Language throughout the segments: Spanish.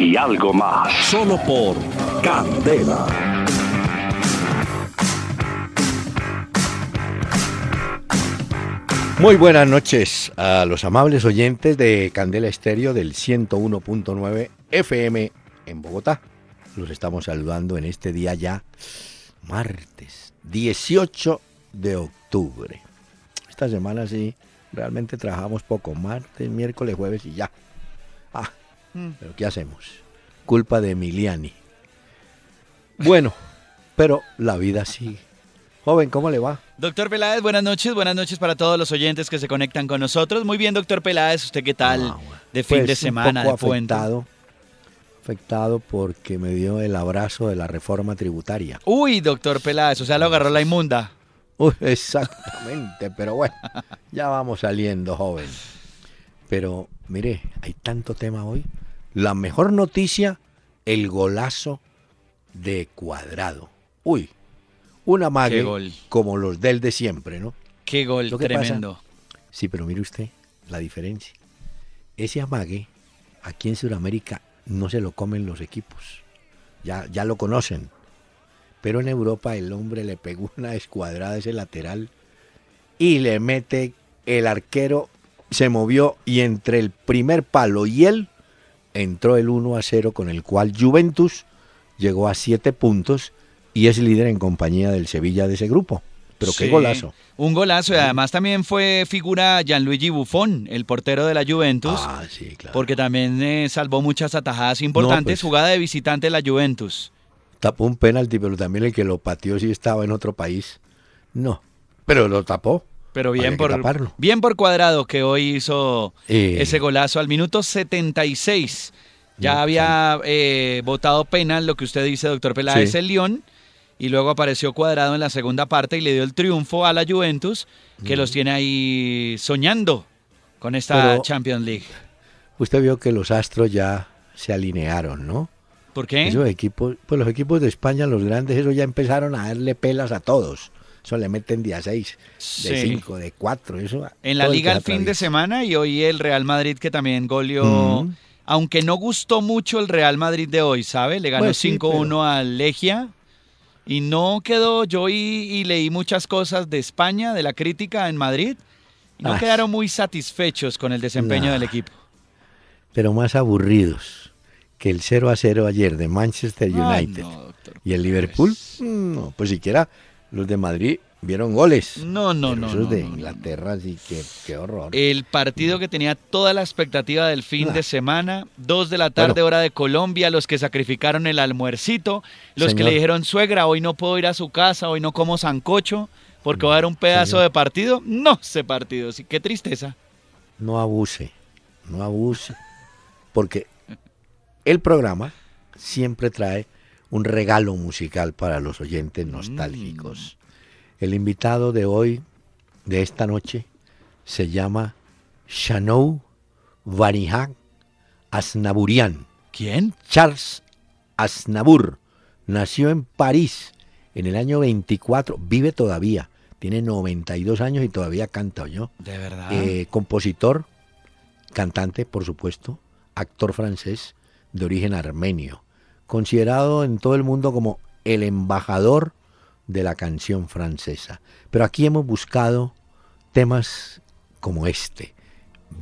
y algo más. Solo por Candela. Muy buenas noches a los amables oyentes de Candela Estéreo del 101.9 FM en Bogotá. Los estamos saludando en este día ya, martes 18 de octubre. Esta semana sí, realmente trabajamos poco, martes, miércoles, jueves y ya. Mm. Pero ¿qué hacemos? Culpa de Emiliani. Bueno, pero la vida sigue. Joven, ¿cómo le va? Doctor Peláez, buenas noches, buenas noches para todos los oyentes que se conectan con nosotros. Muy bien, doctor Peláez, ¿usted qué tal? Ah, de fin de pues, semana, un poco afectado, afectado porque me dio el abrazo de la reforma tributaria. Uy, doctor Peláez, o sea, lo agarró la inmunda. Uy, exactamente, pero bueno, ya vamos saliendo, joven. Pero mire, hay tanto tema hoy. La mejor noticia, el golazo de Cuadrado. Uy, una mague como los del de siempre, ¿no? Qué gol, tremendo. sí, pero mire usted la diferencia. Ese amague, aquí en Sudamérica, no se lo comen los equipos. Ya, ya lo conocen. Pero en Europa el hombre le pegó una escuadrada a ese lateral y le mete el arquero, se movió y entre el primer palo y él entró el 1 a 0 con el cual Juventus llegó a 7 puntos y es líder en compañía del Sevilla de ese grupo. Pero qué golazo. Un golazo y además también fue figura Gianluigi Buffon, el portero de la Juventus. Ah, sí, claro. Porque también eh, salvó muchas atajadas importantes, pues jugada de visitante de la Juventus. Tapó un penalti, pero también el que lo pateó si estaba en otro país. No, pero lo tapó. Pero bien por, bien por cuadrado que hoy hizo eh. ese golazo al minuto 76. Ya había eh, votado penal, lo que usted dice, doctor Peláez, el León. Y luego apareció cuadrado en la segunda parte y le dio el triunfo a la Juventus, que los tiene ahí soñando con esta Champions League. Usted vio que los astros ya se alinearon, ¿no? ¿Por qué? Esos equipos, pues los equipos de España, los grandes, eso ya empezaron a darle pelas a todos. Eso le meten día 6, de 5, de 4. Eso, en la liga el fin de semana y hoy el Real Madrid que también goleó. Aunque no gustó mucho el Real Madrid de hoy, ¿sabe? Le ganó 5-1 pues al Legia. Y no quedó, yo y, leí muchas cosas de España, de la crítica en Madrid, y no ah. quedaron muy satisfechos con el desempeño del equipo. Pero más aburridos que el 0 a 0 ayer de Manchester United y el Liverpool. No, pues siquiera los de Madrid vieron goles. No, no, no. Esos de Inglaterra, sí, que qué horror. El partido que tenía toda la expectativa del fin de semana, dos de la tarde, hora de Colombia, los que sacrificaron el almuercito, los que le dijeron, suegra, hoy no puedo ir a su casa, hoy no como sancocho, porque va a haber un pedazo de partido. No, ese partido, sí, qué tristeza. No abuse, no abuse, porque el programa siempre trae un regalo musical para los oyentes mm. nostálgicos. El invitado de hoy, de esta noche, se llama Shanou Vanihak Asnaburian. ¿Quién? Charles Asnabur. Nació en París en el año 24, vive todavía, tiene 92 años y todavía canta, ¿yo? De verdad. Eh, compositor, cantante, por supuesto, actor francés de origen armenio considerado en todo el mundo como el embajador de la canción francesa. Pero aquí hemos buscado temas como este,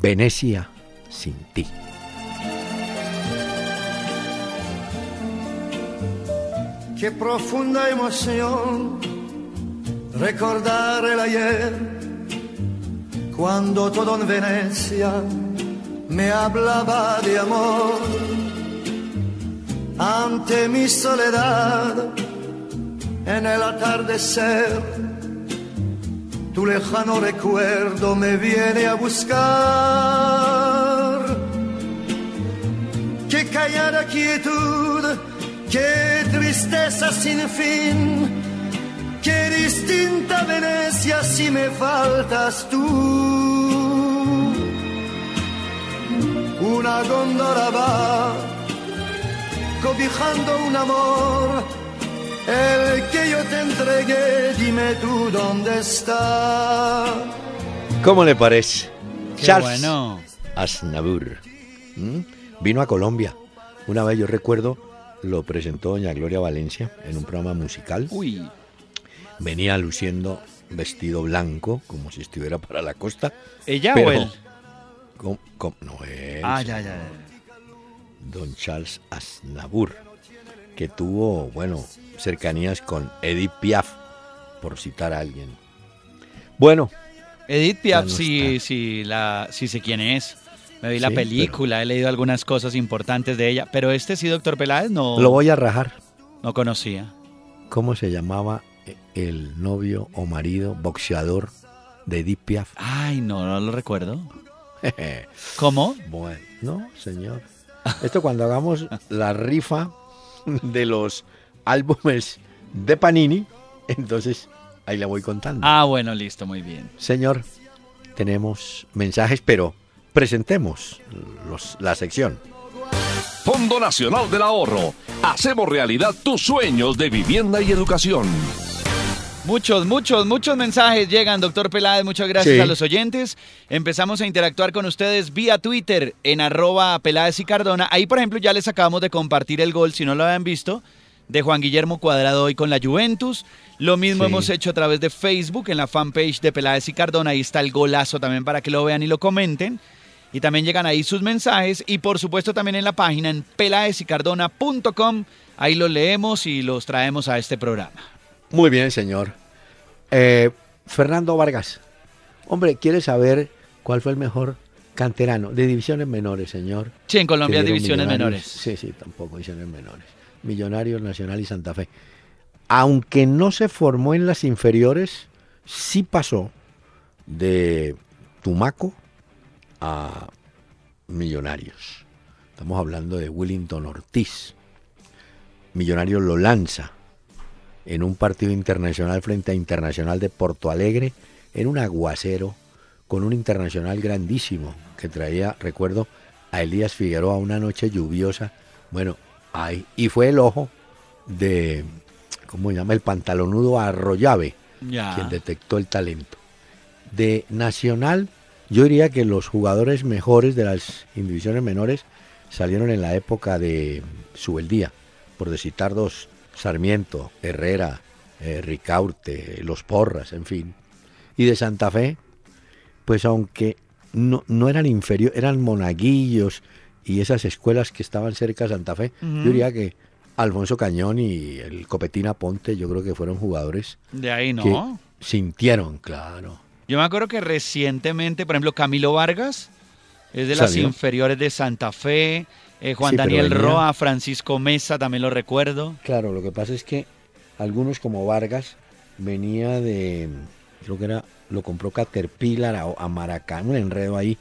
Venecia sin ti. Qué profunda emoción recordar el ayer, cuando todo en Venecia me hablaba de amor ante mi soledad en el atardecer. Tu lejano recuerdo me viene a buscar. Qué callada quietud, qué tristeza sin fin, qué distinta Venecia si me faltas tú. Una góndola va cobijando un amor, el que yo te entregué, dime tú dónde está. ¿Cómo le parece? Qué bueno. Asnabur. ¿Mm? Vino a Colombia. Una vez yo recuerdo, lo presentó doña Gloria Valencia en un programa musical. Uy. Venía luciendo vestido blanco, como si estuviera para la costa. ¿Ella o él? no él. Ah, ya, ya, ya. Don Charles Asnabur, que tuvo, bueno, cercanías con Edith Piaf, por citar a alguien. Bueno. Edith Piaf, sí, sí, la, sí sé quién es. Me vi la película, he leído algunas cosas importantes de ella, pero este sí, doctor Peláez, no... Lo voy a rajar. No conocía. ¿Cómo se llamaba el novio o marido boxeador de Edith Piaf? Ay, no, no lo recuerdo. ¿Cómo? Bueno, no, señor. Esto cuando hagamos la rifa de los álbumes de Panini, entonces ahí le voy contando. Ah, bueno, listo, muy bien. Señor, tenemos mensajes, pero presentemos la sección. Fondo Nacional del Ahorro. Hacemos realidad tus sueños de vivienda y educación. Muchos, muchos, muchos mensajes llegan, doctor Peláez. Muchas gracias a los oyentes. Empezamos a interactuar con ustedes vía Twitter en arroba Peláez y Cardona. Ahí, por ejemplo, ya les acabamos de compartir el gol, si no lo habían visto, de Juan Guillermo Cuadrado hoy con la Juventus. Lo mismo hemos hecho a través de Facebook en la fanpage de Peláez y Cardona. Ahí está el golazo también para que lo vean y lo comenten. Y también llegan ahí sus mensajes y por supuesto también en la página en pelaesicardona.com. Ahí los leemos y los traemos a este programa. Muy bien, señor. Eh, Fernando Vargas. Hombre, ¿quiere saber cuál fue el mejor canterano de divisiones menores, señor? Sí, en Colombia divisiones menores. Sí, sí, tampoco divisiones menores. Millonarios, Nacional y Santa Fe. Aunque no se formó en las inferiores, sí pasó de Tumaco a Millonarios. Estamos hablando de Willington Ortiz. Millonarios lo lanza en un partido internacional frente a Internacional de Porto Alegre, en un aguacero, con un internacional grandísimo que traía, recuerdo, a Elías Figueroa una noche lluviosa. Bueno, ahí. Y fue el ojo de, ¿cómo se llama? El pantalonudo Arroyave, quien detectó el talento. De Nacional yo diría que los jugadores mejores de las divisiones menores salieron en la época de Subeldía, por citar dos, Sarmiento, Herrera, eh, Ricaurte, Los Porras, en fin. Y de Santa Fe, pues aunque no, no eran inferiores, eran monaguillos y esas escuelas que estaban cerca de Santa Fe, yo diría que Alfonso Cañón y el Copetina Ponte, yo creo que fueron jugadores. De ahí no. sintieron, claro yo me acuerdo que recientemente, por ejemplo, Camilo Vargas es de las inferiores de Santa Fe, eh, Juan Daniel Roa, Francisco Mesa, también lo recuerdo. Claro, lo que pasa es que algunos como Vargas venía de, creo que era, lo compró Caterpillar a, a Maracaná, un enredo ahí,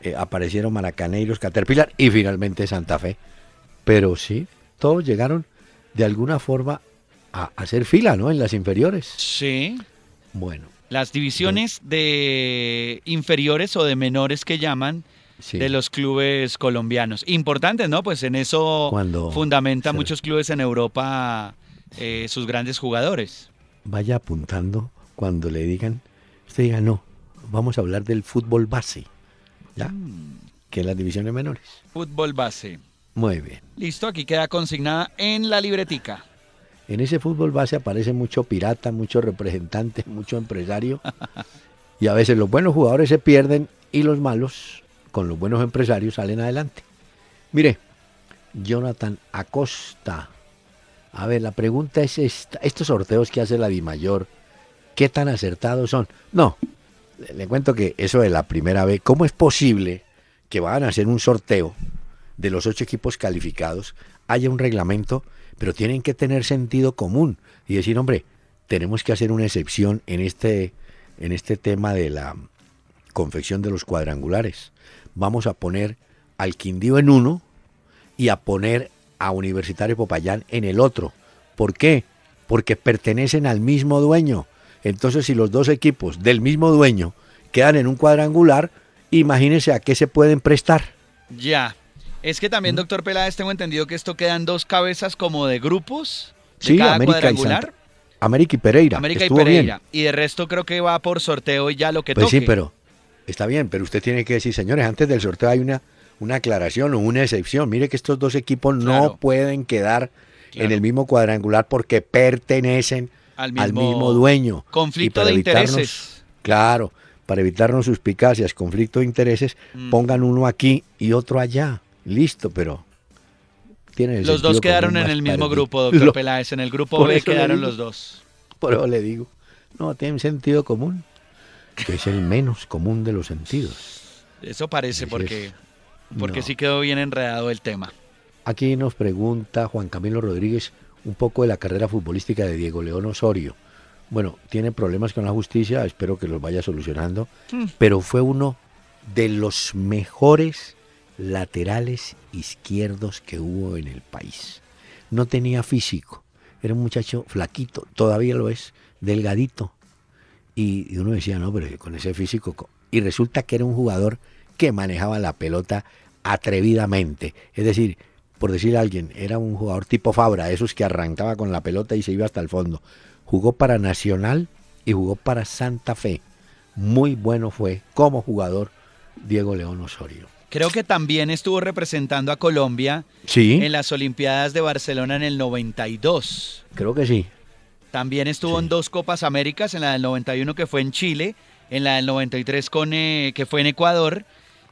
eh, aparecieron Maracaneiros, Caterpillar y finalmente Santa Fe. Pero sí, todos llegaron de alguna forma a hacer fila, ¿no? En las inferiores. Sí. Bueno, las divisiones de inferiores o de menores que llaman de los clubes colombianos. Importantes, ¿no? Pues en eso fundamenta muchos clubes en Europa eh, sus grandes jugadores. Vaya apuntando cuando le digan, usted diga, no, vamos a hablar del fútbol base, ¿ya? Mm. Que es las divisiones menores. Fútbol base. Muy bien. Listo, aquí queda consignada en la libretica. En ese fútbol base aparece mucho pirata, mucho representante, mucho empresario. Y a veces los buenos jugadores se pierden y los malos, con los buenos empresarios, salen adelante. Mire, Jonathan Acosta. A ver, la pregunta es esta. Estos sorteos que hace la Dimayor, ¿qué tan acertados son? No, le, cuento que eso de la primera vez, ¿cómo es posible que van a hacer un sorteo de los ocho equipos calificados, haya un reglamento pero tienen que tener sentido común y decir, hombre, tenemos que hacer una excepción en este, en este tema de la confección de los cuadrangulares. Vamos a poner al Quindío en uno y a poner a Universitario Popayán en el otro. ¿Por qué? Porque pertenecen al mismo dueño. Entonces, si los dos equipos del mismo dueño quedan en un cuadrangular, imagínense a qué se pueden prestar. Ya. Es que también, doctor Peláez, tengo entendido que esto quedan dos cabezas como de grupos. De sí, cada América cuadrangular. Y América y Pereira. América y Pereira. Y de resto creo que va por sorteo y ya lo que pues Sí, pero está bien, pero usted tiene que decir, señores, antes del sorteo hay una, una aclaración o una excepción. Mire que estos dos equipos no pueden quedar en el mismo cuadrangular porque pertenecen al mismo, dueño. Conflicto de intereses. Claro, para evitarnos suspicacias, conflicto de intereses, mm. pongan uno aquí y otro allá. Listo, pero tiene Los dos quedaron en el mismo grupo, doctor Peláez. En el grupo B quedaron los dos. Por eso le digo, no, tiene sentido común, que es el menos común de los sentidos. Eso parece, porque, porque sí quedó bien enredado el tema. Aquí nos pregunta Juan Camilo Rodríguez un poco de la carrera futbolística de Diego León Osorio. Bueno, tiene problemas con la justicia, espero que los vaya solucionando, hmm. pero fue uno de los mejores laterales izquierdos que hubo en el país. No tenía físico, era un muchacho flaquito, todavía lo es, delgadito. Y, uno decía, no, pero con ese físico. Y resulta que era un jugador que manejaba la pelota atrevidamente. Es decir, por decir a alguien, era un jugador tipo Fabra, esos que arrancaba con la pelota y se iba hasta el fondo. Jugó para Nacional y jugó para Santa Fe. Muy bueno fue como jugador Diego León Osorio. Creo que también estuvo representando a Colombia en las Olimpiadas de Barcelona en el 92. Creo que sí. También estuvo en dos Copas Américas, en la del 91 que fue en Chile, en la del 93 con, eh, que fue en Ecuador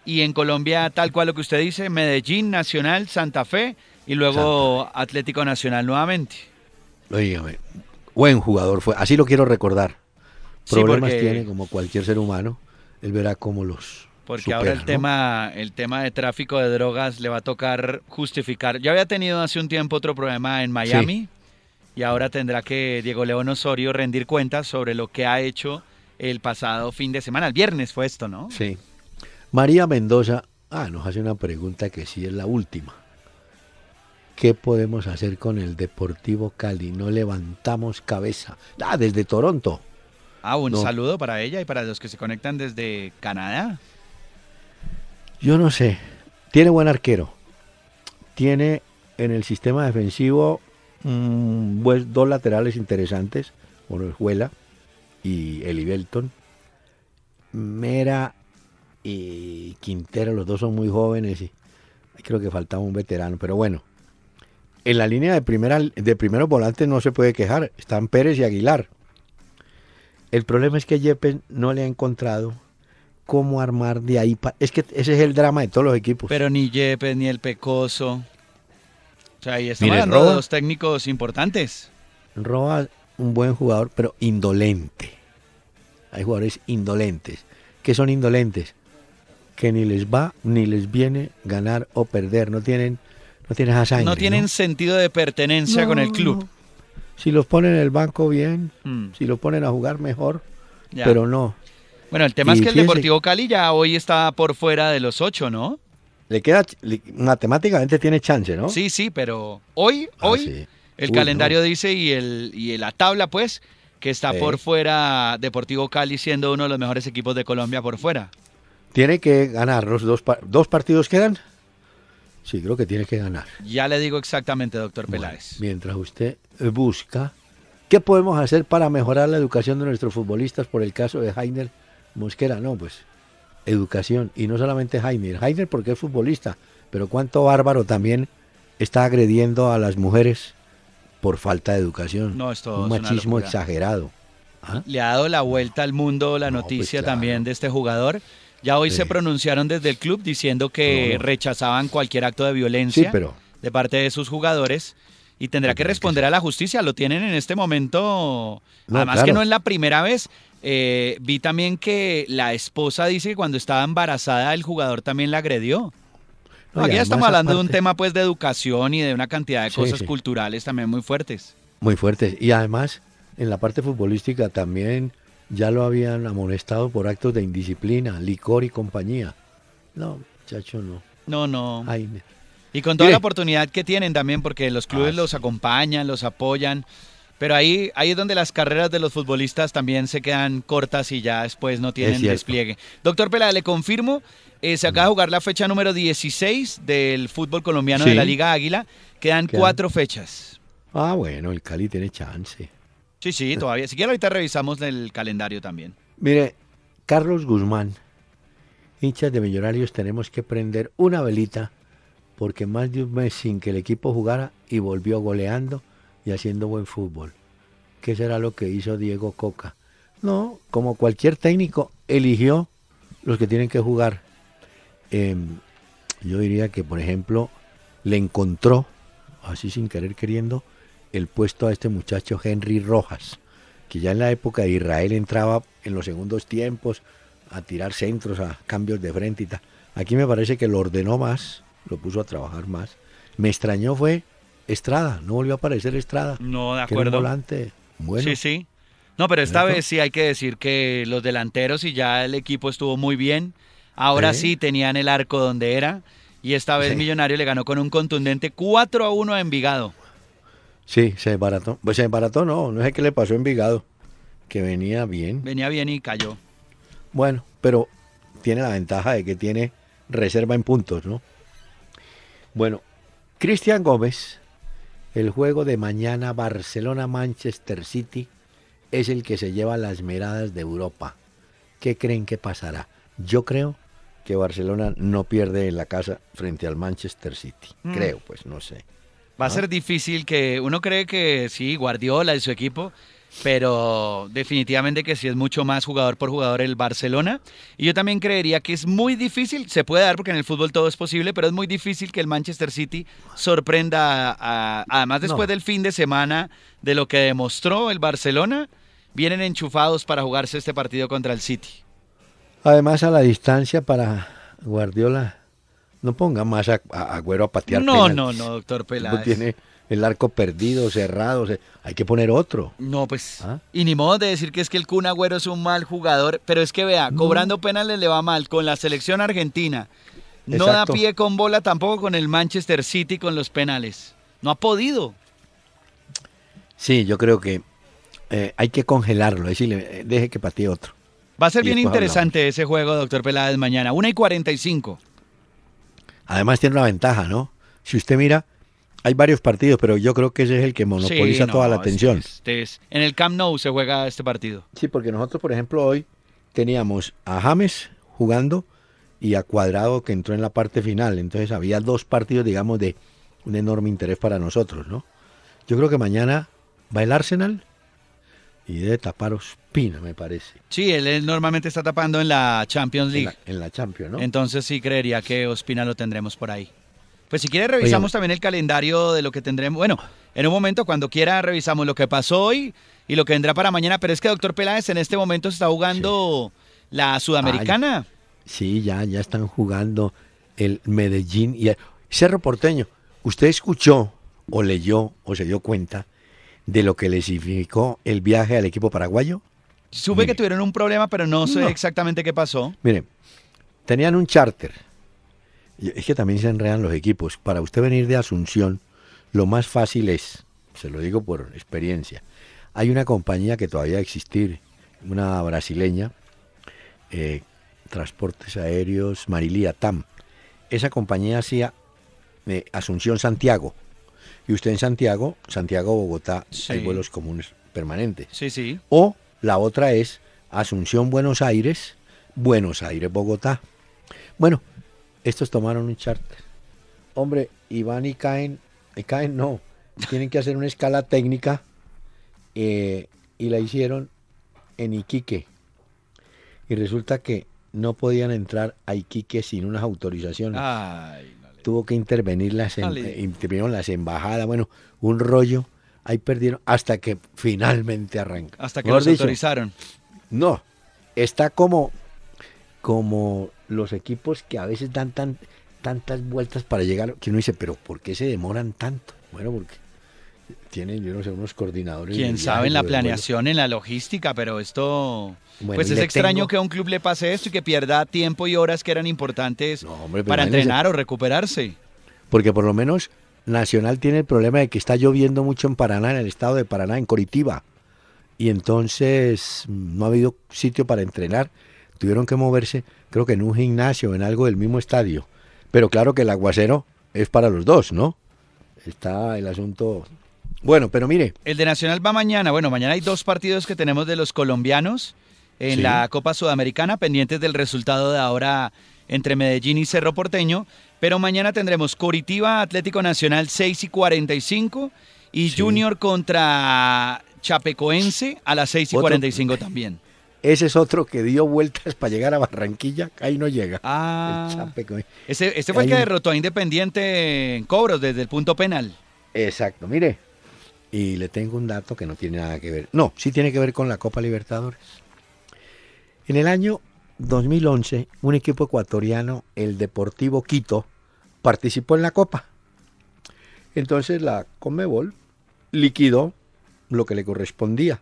y en Colombia, tal cual lo que usted dice, Medellín, Nacional, Santa Fe y luego Atlético Nacional nuevamente. Oígame, buen jugador fue, así lo quiero recordar. Problemas tiene como cualquier ser humano, él verá cómo los porque ahora el tema el tema de tráfico de drogas le va a tocar justificar. Yo había tenido hace un tiempo otro problema en Miami y ahora tendrá que Diego León Osorio rendir cuentas sobre lo que ha hecho el pasado fin de semana, el viernes fue esto, ¿no? Sí. María Mendoza ah, nos hace una pregunta que sí es la última. ¿Qué podemos hacer con el Deportivo Cali? No levantamos cabeza. Ah, desde Toronto. Ah, un saludo para ella y para los que se conectan desde Canadá. Yo no sé. Tiene buen arquero. Tiene en el sistema defensivo pues, dos laterales interesantes, Juela y Eli Belton. Mera y Quintero, los dos son muy jóvenes y creo que faltaba un veterano, pero bueno. En la línea de, primera, de primeros volantes no se puede quejar, están Pérez y Aguilar. El problema es que Yepes no le ha encontrado cómo armar de ahí. Es que ese es el drama de todos los equipos. Pero ni Yepes ni el Pecoso. O sea, ahí estamos hablando de dos técnicos importantes. Roba un buen jugador, pero indolente. Hay jugadores indolentes. ¿Qué son indolentes? que ni les va ni les viene ganar o perder, no tienen, no tienen esa No tienen sentido de pertenencia con el club. Si los ponen en el banco bien, mm. si los ponen a jugar mejor, pero no. Bueno, el tema es que el Deportivo Cali ya hoy está por fuera de los ocho, ¿no? Le queda, matemáticamente tiene chance, ¿no? Sí, sí, pero hoy, ah, hoy, el calendario dice y, el, y la tabla, pues, que está por fuera Deportivo Cali siendo uno de los mejores equipos de Colombia por fuera. Tiene que ganar. ¿Los dos, dos partidos quedan? Sí, creo que tiene que ganar. Ya le digo exactamente, doctor Peláez. mientras usted busca, ¿qué podemos hacer para mejorar la educación de nuestros futbolistas por el caso de Jainer Mosquera? No, pues educación. Y no solamente Jainer. Jainer porque es futbolista, pero cuánto bárbaro también está agrediendo a las mujeres por falta de educación. No, esto Un machismo exagerado. ¿Ah? Le ha dado la vuelta al mundo la pues noticia también de este jugador ya hoy se pronunciaron desde el club diciendo que rechazaban cualquier acto de violencia de parte de sus jugadores y tendrá que responder a la justicia. Lo tienen en este momento. Además que no es la primera vez. Eh, vi también que la esposa dice que cuando estaba embarazada el jugador también la agredió. aquí ya estamos hablando de un tema pues de educación y de una cantidad de cosas culturales también muy fuertes. Muy fuertes. Y además, en la parte futbolística también ya lo habían amonestado por actos de indisciplina, licor y compañía. No, chacho, no. No, no. Y con toda la oportunidad que tienen también, porque los clubes ah, los acompañan, los apoyan. Pero ahí, ahí es donde las carreras de los futbolistas también se quedan cortas y ya después no tienen despliegue. Doctor Pelada, le confirmo, eh, se acaba de jugar la fecha número 16 del fútbol colombiano de la Liga Águila. Quedan cuatro fechas. Ah, bueno, el Cali tiene chance. Sí, sí, todavía. Si quiere ahorita revisamos el calendario también. Mire, Carlos Guzmán, hinchas de Millonarios, tenemos que prender una velita porque más de un mes sin que el equipo jugara y volvió goleando y haciendo buen fútbol. ¿Qué será lo que hizo Diego Coca? No, como cualquier técnico, eligió los que tienen que jugar. Em, yo diría que, por ejemplo, le encontró, así sin querer queriendo, el puesto a este muchacho Henry Rojas, que ya en la época de Israel entraba en los segundos tiempos a tirar centros, a cambios de frente y tal. Aquí me parece que lo ordenó más, lo puso a trabajar más. Me extrañó fue Estrada, no volvió a aparecer Estrada. No, de acuerdo. volante bueno. Sí, sí. No, pero esta vez sí hay que decir que los delanteros y ya el equipo estuvo muy bien. Ahora sí tenían el arco donde era. Y esta vez Millonario le ganó con un contundente 4 a 1 a Envigado. Sí, se desbarató. Pues se desbarató, no, no sé qué le pasó a Envigado. Que venía bien. Venía bien y cayó. Bueno, pero tiene la ventaja de que tiene reserva en puntos, ¿no? Bueno, Cristian Gómez el juego de mañana Barcelona-Manchester City es el que se lleva las miradas de Europa. ¿Qué creen que pasará? Yo creo que Barcelona no pierde en la casa frente al Manchester City. Mm. Creo, pues no sé. Va a ser difícil que uno cree que sí, Guardiola y su equipo pero definitivamente que sí es mucho más jugador por jugador el Barcelona. Y yo también creería que es muy difícil, se puede dar porque en el fútbol todo es posible, pero es muy difícil que el Manchester City sorprenda, además después del fin de semana de lo que demostró el Barcelona, vienen enchufados para jugarse este partido contra el City. Además a la distancia para Guardiola, no ponga más a, Agüero a patear. No, no, no, doctor Peláez. tiene el arco perdido, cerrado, hay que poner otro. No, pues, ¿Ah? y ni modo de decir que es que el Kun Agüero es un mal jugador, pero es que vea, cobrando penales le va mal con la selección argentina. No da pie con bola tampoco con el Manchester City con los penales. No ha podido. Sí, yo creo que eh, hay que congelarlo, decirle, eh, deje que patee otro. Va a ser bien interesante ese juego, doctor Peláez, mañana. 1 y 45. Además tiene una ventaja, ¿no? Si usted mira, hay varios partidos, pero yo creo que ese es el que monopoliza toda la atención. Este en el Camp Nou se juega este partido. Sí, porque nosotros, por ejemplo, hoy teníamos a James jugando y a Cuadrado que entró en la parte final. Entonces había dos partidos, digamos, de un enorme interés para nosotros, ¿no? Yo creo que mañana va el Arsenal y debe tapar Ospina, me parece. Sí, él, normalmente está tapando en la Champions League. En la, Champions, ¿no? Entonces sí creería que Ospina lo tendremos por ahí. Pues si quiere revisamos también el calendario de lo que tendremos. Bueno, en un momento cuando quiera revisamos lo que pasó hoy y lo que vendrá para mañana. Pero es que doctor Peláez en este momento se está jugando la Sudamericana. sí, ya, ya están jugando el Medellín y el Cerro Porteño. ¿Usted escuchó o leyó o se dio cuenta de lo que le significó el viaje al equipo paraguayo? Supe que tuvieron un problema, pero no sé exactamente qué pasó. Mire, tenían un charter es que también se enredan los equipos. Para usted venir de Asunción, lo más fácil es, se lo digo por experiencia, hay una compañía que todavía existir, una brasileña, eh, Transportes Aéreos Marilía TAM. Esa compañía hacía eh, Asunción-Santiago. Y usted en Santiago, Santiago-Bogotá, hay vuelos comunes permanentes. Sí, sí. O la otra es Asunción-Buenos Aires, Buenos Aires-Bogotá. Bueno, estos tomaron un charter. Hombre, y van y caen, y caen no, tienen que hacer una escala técnica eh, y la hicieron en Iquique. Y resulta que no podían entrar a Iquique sin unas autorizaciones. Tuvo que intervenir las, em, intervinieron las embajadas, bueno, un rollo. Ahí perdieron hasta que finalmente arranca. Hasta que los autorizaron. No, está como, como los equipos que a veces dan tan, tantas vueltas para llegar, que uno dice, pero ¿por qué se demoran tanto? Bueno, porque tienen, yo no sé, unos coordinadores. Quién sabe en la planeación, en la logística, pero esto... pues es extraño que a un club le pase esto y que pierda tiempo y horas que eran importantes para entrenar o recuperarse. porque por lo menos Nacional tiene el problema de que está lloviendo mucho en Paraná, en el estado de Paraná, en Coritiba. Y entonces mm, no ha habido sitio para entrenar. Tuvieron que moverse, creo que en un gimnasio, en algo del mismo estadio. Pero claro que el aguacero es para los dos, ¿no? Está el asunto. Bueno, pero mire. El de Nacional va mañana. Bueno, mañana hay dos partidos que tenemos de los colombianos en la Copa Sudamericana, pendientes del resultado de ahora entre Medellín y Cerro Porteño. Pero mañana tendremos Coritiba Atlético Nacional 6 y 45 y Junior contra Chapecoense a las 6 y 45 también. Ese es otro que dio vueltas para llegar a Barranquilla, ahí no llega. Ah, ese, fue el que derrotó a Independiente en cobros desde el punto penal. Exacto, mire. Y le tengo un dato que no tiene nada que ver. No, sí tiene que ver con la Copa Libertadores. En el año 2011, un equipo ecuatoriano, el Deportivo Quito, participó en la Copa. Entonces la Comebol liquidó lo que le correspondía.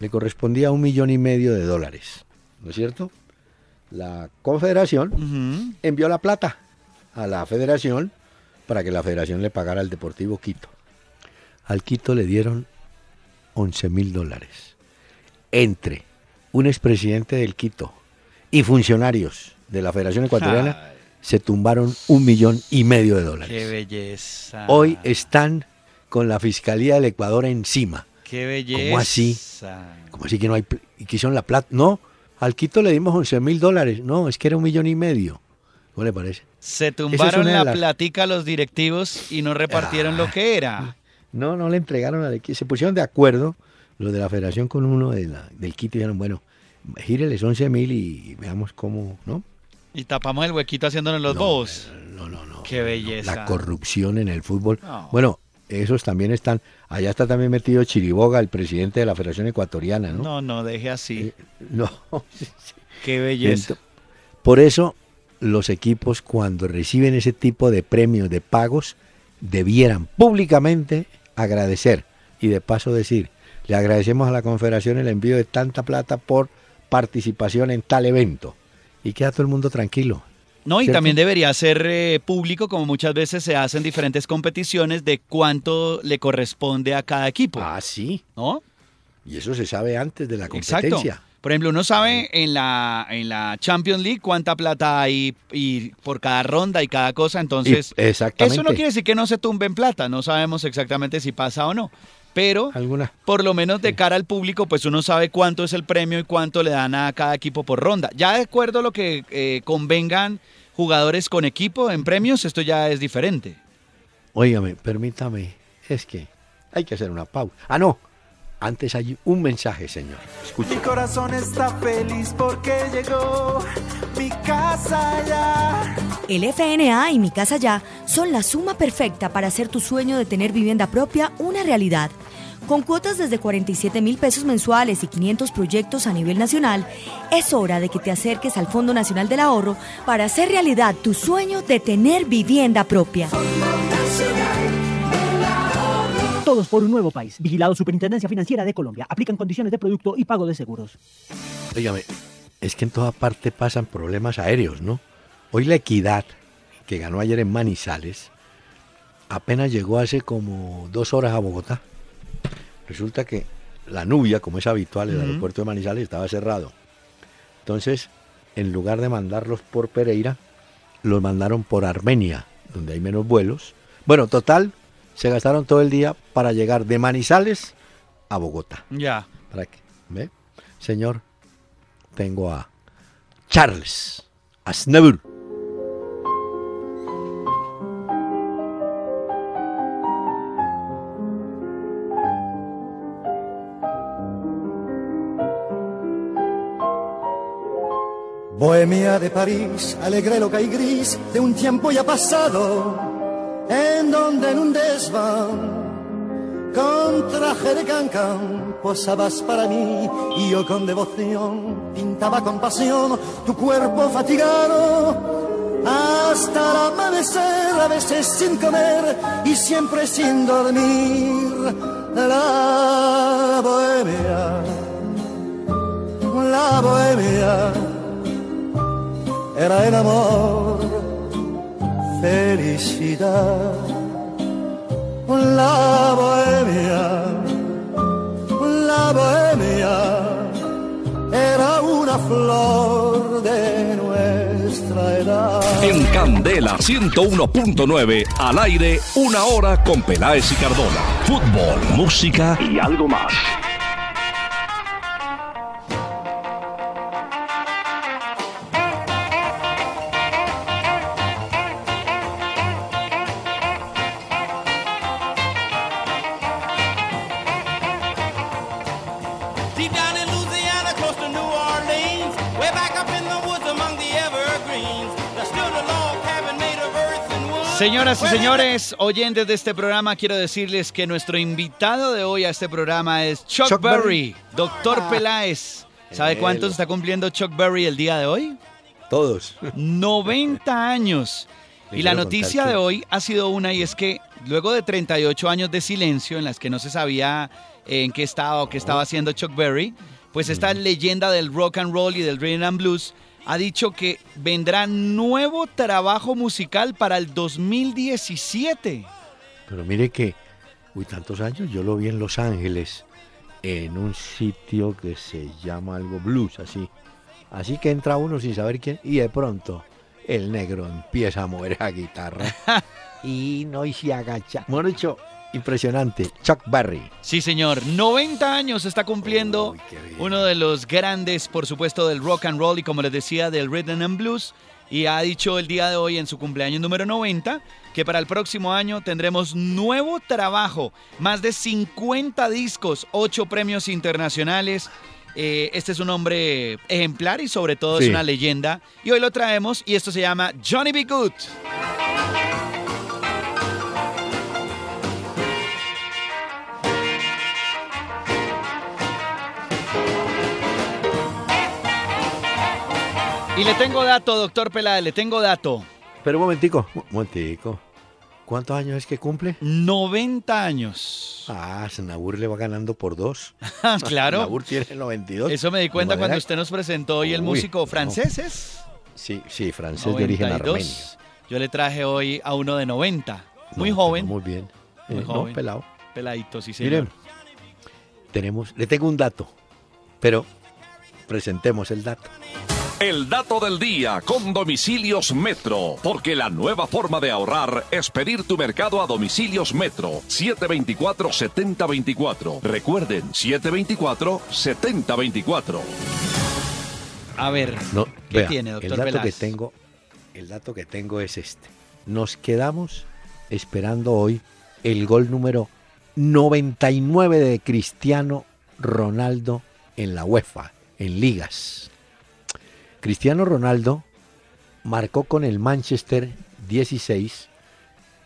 Le correspondía un millón y medio de dólares, ¿no es cierto? La Confederación envió la plata a la Federación para que la Federación le pagara al Deportivo Quito. Al Quito le dieron 11 mil dólares. Entre un expresidente del Quito y funcionarios de la Federación Ecuatoriana se tumbaron un millón y medio de dólares. ¡Qué belleza! Hoy están con la Fiscalía del Ecuador encima. ¡Qué belleza! ¿Cómo así? ¿Cómo así que no hay... y quisieron la plata? No, al Quito le dimos 11 mil dólares. No, es que era un millón y medio. ¿Cómo le parece? Se tumbaron la platica los directivos y no repartieron lo que era. No, no le entregaron al equipo. Se pusieron de acuerdo los de la federación con uno de la, del Quito y dijeron, bueno, gíreles 11 mil y veamos cómo, ¿no? Y tapamos el huequito haciéndonos los bobos. No, no, no. Qué belleza. La corrupción en el fútbol. Bueno, esos también están. Allá está también metido Chiriboga, el presidente de la Federación Ecuatoriana, ¿no? No, no, deje así. Eh, no. Qué belleza. por eso, los equipos, cuando reciben ese tipo de premios, de pagos, debieran públicamente agradecer y de paso decir, le agradecemos a la Confederación el envío de tanta plata por participación en tal evento. Y queda todo el mundo tranquilo. No, y también debería ser eh, público, como muchas veces se hacen diferentes competiciones, de cuánto le corresponde a cada equipo. Ah, sí. ¿No? Y eso se sabe antes de la competencia. Por ejemplo, uno sabe en la, en la Champions League cuánta plata hay y por cada ronda y cada cosa, entonces exactamente. eso no quiere decir que no se tumbe en plata, no sabemos exactamente si pasa o no pero por lo menos de cara al público, pues uno sabe cuánto es el premio y cuánto le dan a cada equipo por ronda. Ya de acuerdo a lo que eh, convengan jugadores con equipo en premios, esto ya es diferente. Óigame, permítame, es que hay que hacer una pausa. Ah, no, antes hay un mensaje, señor. Mi corazón está feliz porque llegó mi casa ya. El FNA y Mi Casa Ya son la suma perfecta para hacer tu sueño de tener vivienda propia una realidad. Con cuotas desde 47 mil pesos mensuales y 500 proyectos a nivel nacional, es hora de que te acerques al Fondo Nacional del Ahorro para hacer realidad tu sueño de tener vivienda propia. Todos por un nuevo país. Vigilado Superintendencia Financiera de Colombia. Aplican condiciones de producto y pago de seguros. Óigame, es que en toda parte pasan problemas aéreos, ¿no? Hoy la equidad, que ganó ayer en Manizales, apenas llegó hace como dos horas a Bogotá. Resulta que la Nubia, como es habitual, el aeropuerto de Manizales estaba cerrado. Entonces, en lugar de mandarlos por Pereira, los mandaron por Armenia, donde hay menos vuelos. Bueno, total, se gastaron todo el día para llegar de Manizales a Bogotá. Ya. ¿Para qué? ¿Ve? Señor, tengo a Charles Asnebur. Bohemia de París, alegre, loca y gris de un tiempo ya pasado, en donde en un desván, con traje de cancán, posabas para mí y yo con devoción pintaba con pasión tu cuerpo fatigado hasta el amanecer, a veces sin comer y siempre sin dormir. La bohemia, la bohemia era el amor felicidad. La bohemia, la bohemia era una flor de nuestra edad. En Candela 101.9, al aire, una hora con Peláez y Cardona. Fútbol, música y algo más. Señoras y señores, oyentes de este programa, quiero decirles que nuestro invitado de hoy a este programa es Chuck, Berry, doctor ah. Peláez. ¿Sabe cuántos está cumpliendo Chuck Berry el día de hoy? Todos. 90 años. y la noticia de hoy ha sido una y es que luego de 38 años de silencio en las que no se sabía en qué estaba o qué estaba haciendo Chuck Berry, pues esta leyenda del rock and roll y del rhythm and blues ha dicho que vendrá nuevo trabajo musical para el 2017. Pero mire que, uy, tantos años, yo lo vi en Los Ángeles, en un sitio que se llama algo blues, así. Así que entra uno sin saber quién, y de pronto el negro empieza a mover la guitarra y no y se agacha. Bueno, dicho, impresionante, Chuck Berry. Sí, señor, 90 años está cumpliendo uno de los grandes, por supuesto, del rock and roll y como les decía, del rhythm and blues. Y ha dicho el día de hoy en su cumpleaños número 90 que para el próximo año tendremos nuevo trabajo, más de 50 discos, 8 premios internacionales. Eh, este es un hombre ejemplar y sobre todo es una leyenda. Y hoy lo traemos y esto se llama Johnny B. Good. Y le tengo dato, doctor Peláez, le tengo dato. Pero un momentico, un momentico. ¿Cuántos años es que cumple? 90 años. Ah, Senabur le va ganando por dos. claro. Senabur tiene 92. Eso me di cuenta cuando usted nos presentó hoy el músico francés. Sí, sí, francés de origen armenio. Yo le traje hoy a uno de 90. Muy joven. Muy bien. Muy eh, joven. pelado. Peladito, sí, señor. Miren, tenemos, le tengo un dato, pero presentemos el dato. El dato del día con domicilios Metro, porque la nueva forma de ahorrar es pedir tu mercado a domicilios Metro 724-7024. Recuerden, 724-7024. A ver, ¿qué tiene, doctor el dato que tengo, El dato que tengo es este. Nos quedamos esperando hoy el gol número 99 de Cristiano Ronaldo en la UEFA, en ligas. Cristiano Ronaldo marcó con el Manchester 16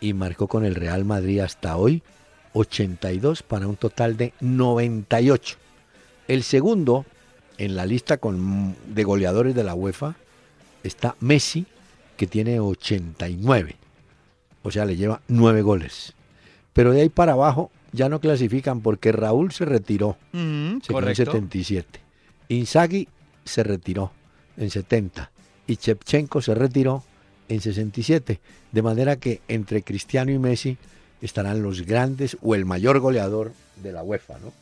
y marcó con el Real Madrid hasta hoy 82 para un total de 98. El segundo en la lista con, de goleadores de la UEFA está Messi, que tiene 89. O sea, le lleva 9 goles. Pero de ahí para abajo ya no clasifican porque Raúl se retiró. Mm, se en 77. Inzaghi se retiró en 70 y Chepchenko se retiró en 67. De manera que entre Cristiano y Messi estarán los grandes o el mayor goleador de la UEFA, ¿no?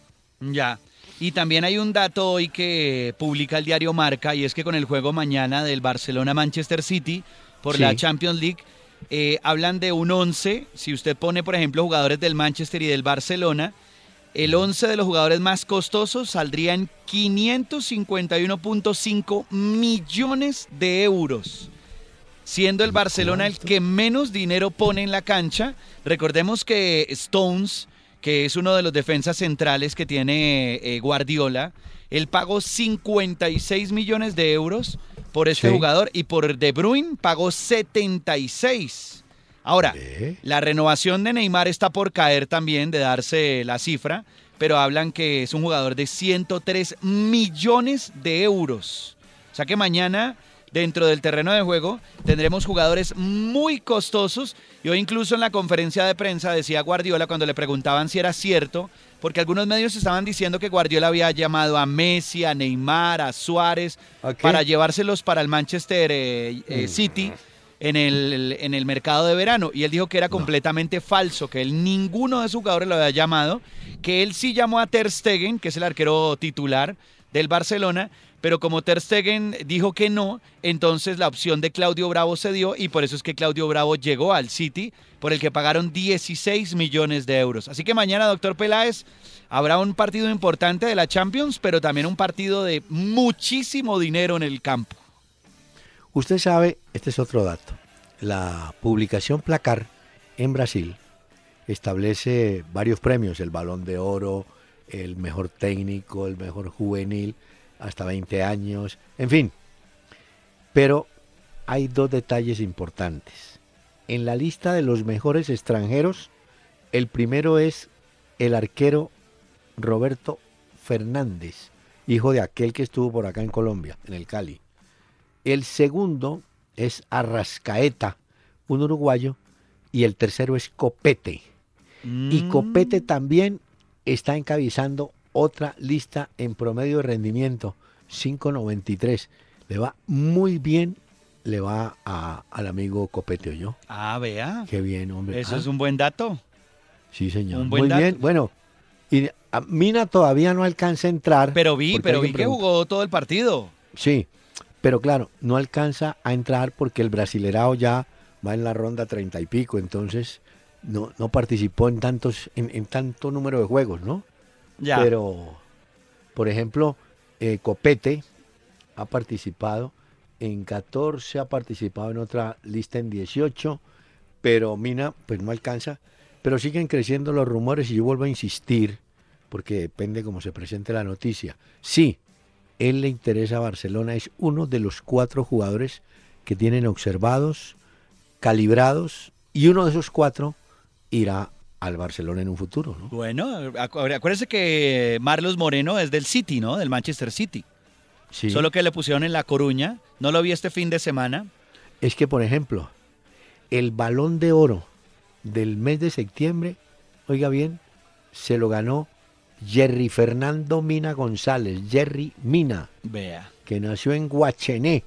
Ya. Y también hay un dato hoy que publica el diario Marca y es que con el juego mañana del Barcelona-Manchester City por la Champions League, eh, hablan de un 11. Si usted pone, por ejemplo, jugadores del Manchester y del Barcelona, el 11 de los jugadores más costosos saldría en 551.5 millones de euros, siendo el Barcelona el que menos dinero pone en la cancha. Recordemos que Stones, que es uno de los defensas centrales que tiene eh, Guardiola, él pagó 56 millones de euros por este jugador y por De Bruyne pagó 76. Ahora, la renovación de Neymar está por caer también, de darse la cifra, pero hablan que es un jugador de 103 millones de euros. O sea que mañana, dentro del terreno de juego, tendremos jugadores muy costosos. Y hoy incluso en la conferencia de prensa decía Guardiola cuando le preguntaban si era cierto, porque algunos medios estaban diciendo que Guardiola había llamado a Messi, a Neymar, a Suárez, para llevárselos para el Manchester eh, eh, mm. En el, en el mercado de verano. Y él dijo que era completamente falso, que él ninguno de sus jugadores lo había llamado, que él sí llamó a Ter Stegen, que es el arquero titular del Barcelona, pero como Ter Stegen dijo que no, entonces la opción de Claudio Bravo se dio y por eso es que Claudio Bravo llegó al City, por el que pagaron 16 millones de euros. Así que mañana, doctor Peláez, habrá un partido importante de la Champions, pero también un partido de muchísimo dinero en el campo. Usted sabe, este es otro dato, la publicación Placar en Brasil establece varios premios, el balón de oro, el mejor técnico, el mejor juvenil, hasta 20 años, en fin. Pero hay dos detalles importantes. En la lista de los mejores extranjeros, el primero es el arquero Roberto Fernández, hijo de aquel que estuvo por acá en Colombia, en el Cali. El segundo es Arrascaeta, un uruguayo, y el tercero es Copete. Y mm. Copete también está encabezando otra lista en promedio de rendimiento, 5.93. Le va muy bien, le va al amigo Copete, yo. Ah, vea. Qué bien, hombre. Eso ah. es un buen dato. Sí, señor. muy bien. Bueno, y Mina todavía no alcanza a entrar. Pero vi, pero vi que jugó todo el partido. Sí, pero claro, no alcanza a entrar porque el brasilerao ya va en la ronda treinta y pico, entonces no, no participó en tantos, en, tanto número de juegos, ¿no? Ya. Pero, por ejemplo, eh, Copete ha participado en 14, ha participado en otra lista en 18, pero Mina pues no alcanza. Pero siguen creciendo los rumores y yo vuelvo a insistir, porque depende cómo se presente la noticia. Sí, él le interesa a Barcelona, es uno de los cuatro jugadores que tienen observados, calibrados, y uno de esos cuatro irá al Barcelona en un futuro. ¿no? Bueno, acuérdese que Marlos Moreno es del City, ¿no? Del Manchester City. Sí. Solo que le pusieron en La Coruña. No lo vi este fin de semana. Es que, por ejemplo, el balón de oro del mes de septiembre, oiga bien, se lo ganó Jerry Fernando Mina González, Jerry Mina. Vea. Que nació en Guachené,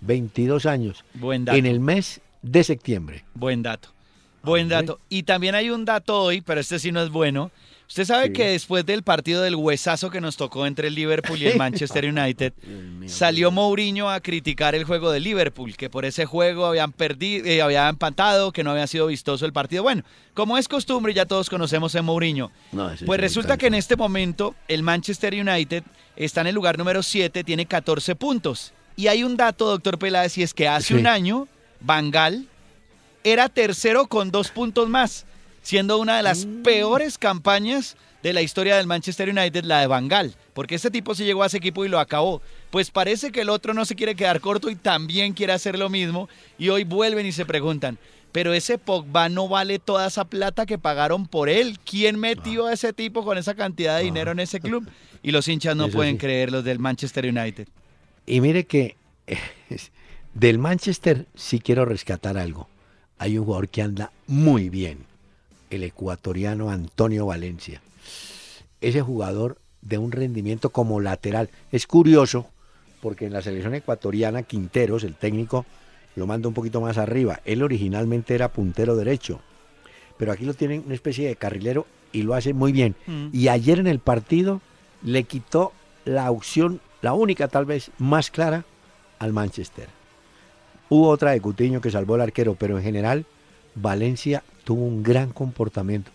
22 años. Buen dato. En el mes de septiembre. Buen dato. Buen dato. Y también hay un dato hoy, pero este sí no es bueno. Usted sabe que después del partido del huesazo que nos tocó entre el Liverpool y el Manchester United, salió Mourinho a criticar el juego de Liverpool, que por ese juego habían perdido, eh, habían empatado, que no había sido vistoso el partido. Bueno, como es costumbre, ya todos conocemos a Mourinho. pues resulta que en este momento el Manchester United está en el lugar número 7, tiene 14 puntos. Y hay un dato, doctor Peláez, y es que hace un año, Bangal era tercero con dos puntos más, siendo una de las mm. peores campañas de la historia del Manchester United, la de Bangal, porque este tipo se llegó a ese equipo y lo acabó. Pues parece que el otro no se quiere quedar corto y también quiere hacer lo mismo, y hoy vuelven y se preguntan, pero ese Pogba no vale toda esa plata que pagaron por él. ¿Quién metió a ese tipo con esa cantidad de dinero en ese club? Y los hinchas no pueden creer, los del Manchester United. Y mire que del Manchester sí quiero rescatar algo hay un jugador que anda muy bien, el ecuatoriano Antonio Valencia. Ese jugador de un rendimiento como lateral. Es curioso porque en la selección ecuatoriana Quinteros, el técnico, lo manda un poquito más arriba. Él originalmente era puntero derecho, pero aquí lo tienen una especie de carrilero y lo hace muy bien. Mm. Y ayer en el partido le quitó la opción, la única tal vez más clara, al Manchester. Hubo otra de Cutiño que salvó al arquero, pero en general Valencia tuvo un gran comportamiento.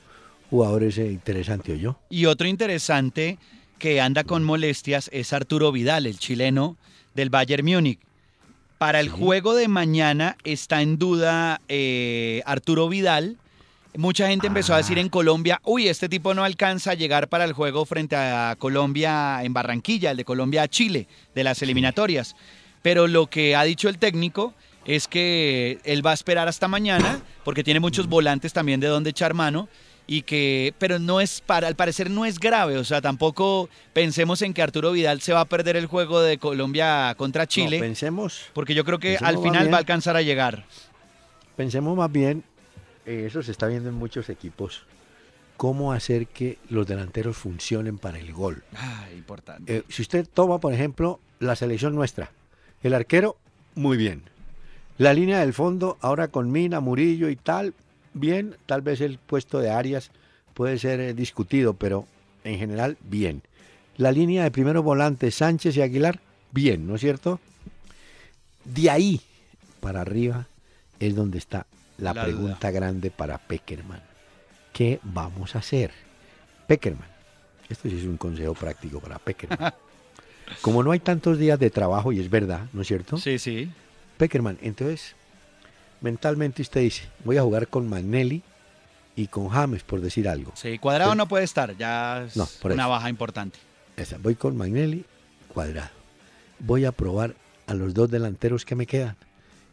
Jugadores interesante, ¿o yo? Y otro interesante que anda con molestias es Arturo Vidal, el chileno del Bayern Múnich. Para el juego de mañana está en duda eh, Arturo Vidal. Mucha gente empezó a decir ah. en Colombia, uy, este tipo no alcanza a llegar para el juego frente a Colombia en Barranquilla, el de Colombia a Chile, de las eliminatorias. Pero lo que ha dicho el técnico es que él va a esperar hasta mañana porque tiene muchos volantes también de donde echar mano y que pero no es para al parecer no es grave, o sea, tampoco pensemos en que Arturo Vidal se va a perder el juego de Colombia contra Chile. pensemos porque yo creo que al final va a alcanzar a llegar. Pensemos más bien, eh, eso se está viendo en muchos equipos, cómo hacer que los delanteros funcionen para el gol. Ah, importante. Eh, si usted toma, por ejemplo, la selección nuestra, el arquero, muy bien La línea del fondo, ahora con Mina, Murillo y tal, bien, tal vez el puesto de Arias puede ser eh, discutido, pero en general bien. La línea de primeros volantes, Sánchez y Aguilar, bien, ¿no es cierto? De ahí para arriba es donde está la, pregunta grande para Peckerman. ¿Qué vamos a hacer? Peckerman, esto sí es un consejo práctico para Peckerman. Como no hay tantos días de trabajo, y es verdad, ¿no es cierto? Sí, sí. Peckerman, entonces, mentalmente usted dice, voy a jugar con Magnelli y con James, por decir algo. Sí, cuadrado no puede estar, ya es una baja importante. voy con Magnelli, cuadrado. Voy a probar a los dos delanteros que me quedan.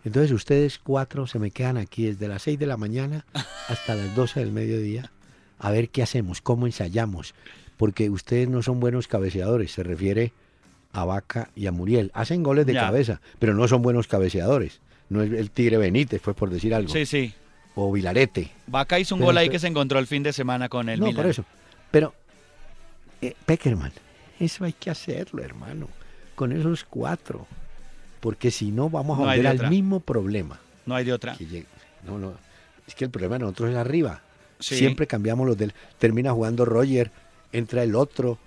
Entonces ustedes cuatro se me quedan aquí desde las 6 de la mañana hasta las 12 del mediodía a ver qué hacemos, cómo ensayamos, porque ustedes no son buenos cabeceadores, se refiere a Vaca y a Muriel. Hacen goles de cabeza, pero no son buenos cabeceadores. No es el Tigre Benítez, fue por decir algo. Sí, sí. O Vilarete. Vaca hizo un gol ahí que se encontró el fin de semana con el No, por eso. Pero, eh, Peckerman, eso hay que hacerlo, hermano. Con esos cuatro porque si no vamos a volver al mismo problema. No hay de otra. no, no. Es que el problema de nosotros es arriba. Siempre cambiamos los del. Termina jugando Roger, entra el otro.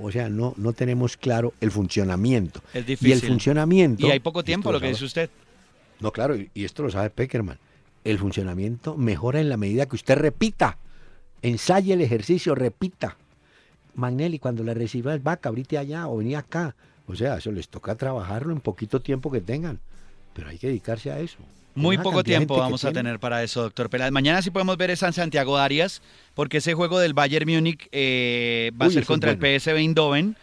O sea, no, no tenemos claro el funcionamiento. Es difícil. Y el funcionamiento. Y hay poco tiempo, lo, que dice usted. No, claro, y, esto lo sabe Peckerman. El funcionamiento mejora en la medida que usted repita. Ensaye el ejercicio, repita. Magnelli, cuando le reciba el vaca, ahorita allá o venía acá. O sea, eso les toca trabajarlo en poquito tiempo que tengan, pero hay que dedicarse a eso. Muy poco tiempo vamos a tener para eso, doctor Peláez. Mañana sí podemos ver esa en Santiago Arias, porque ese juego del Bayern Múnich eh, va a ser contra el PSV Eindhoven.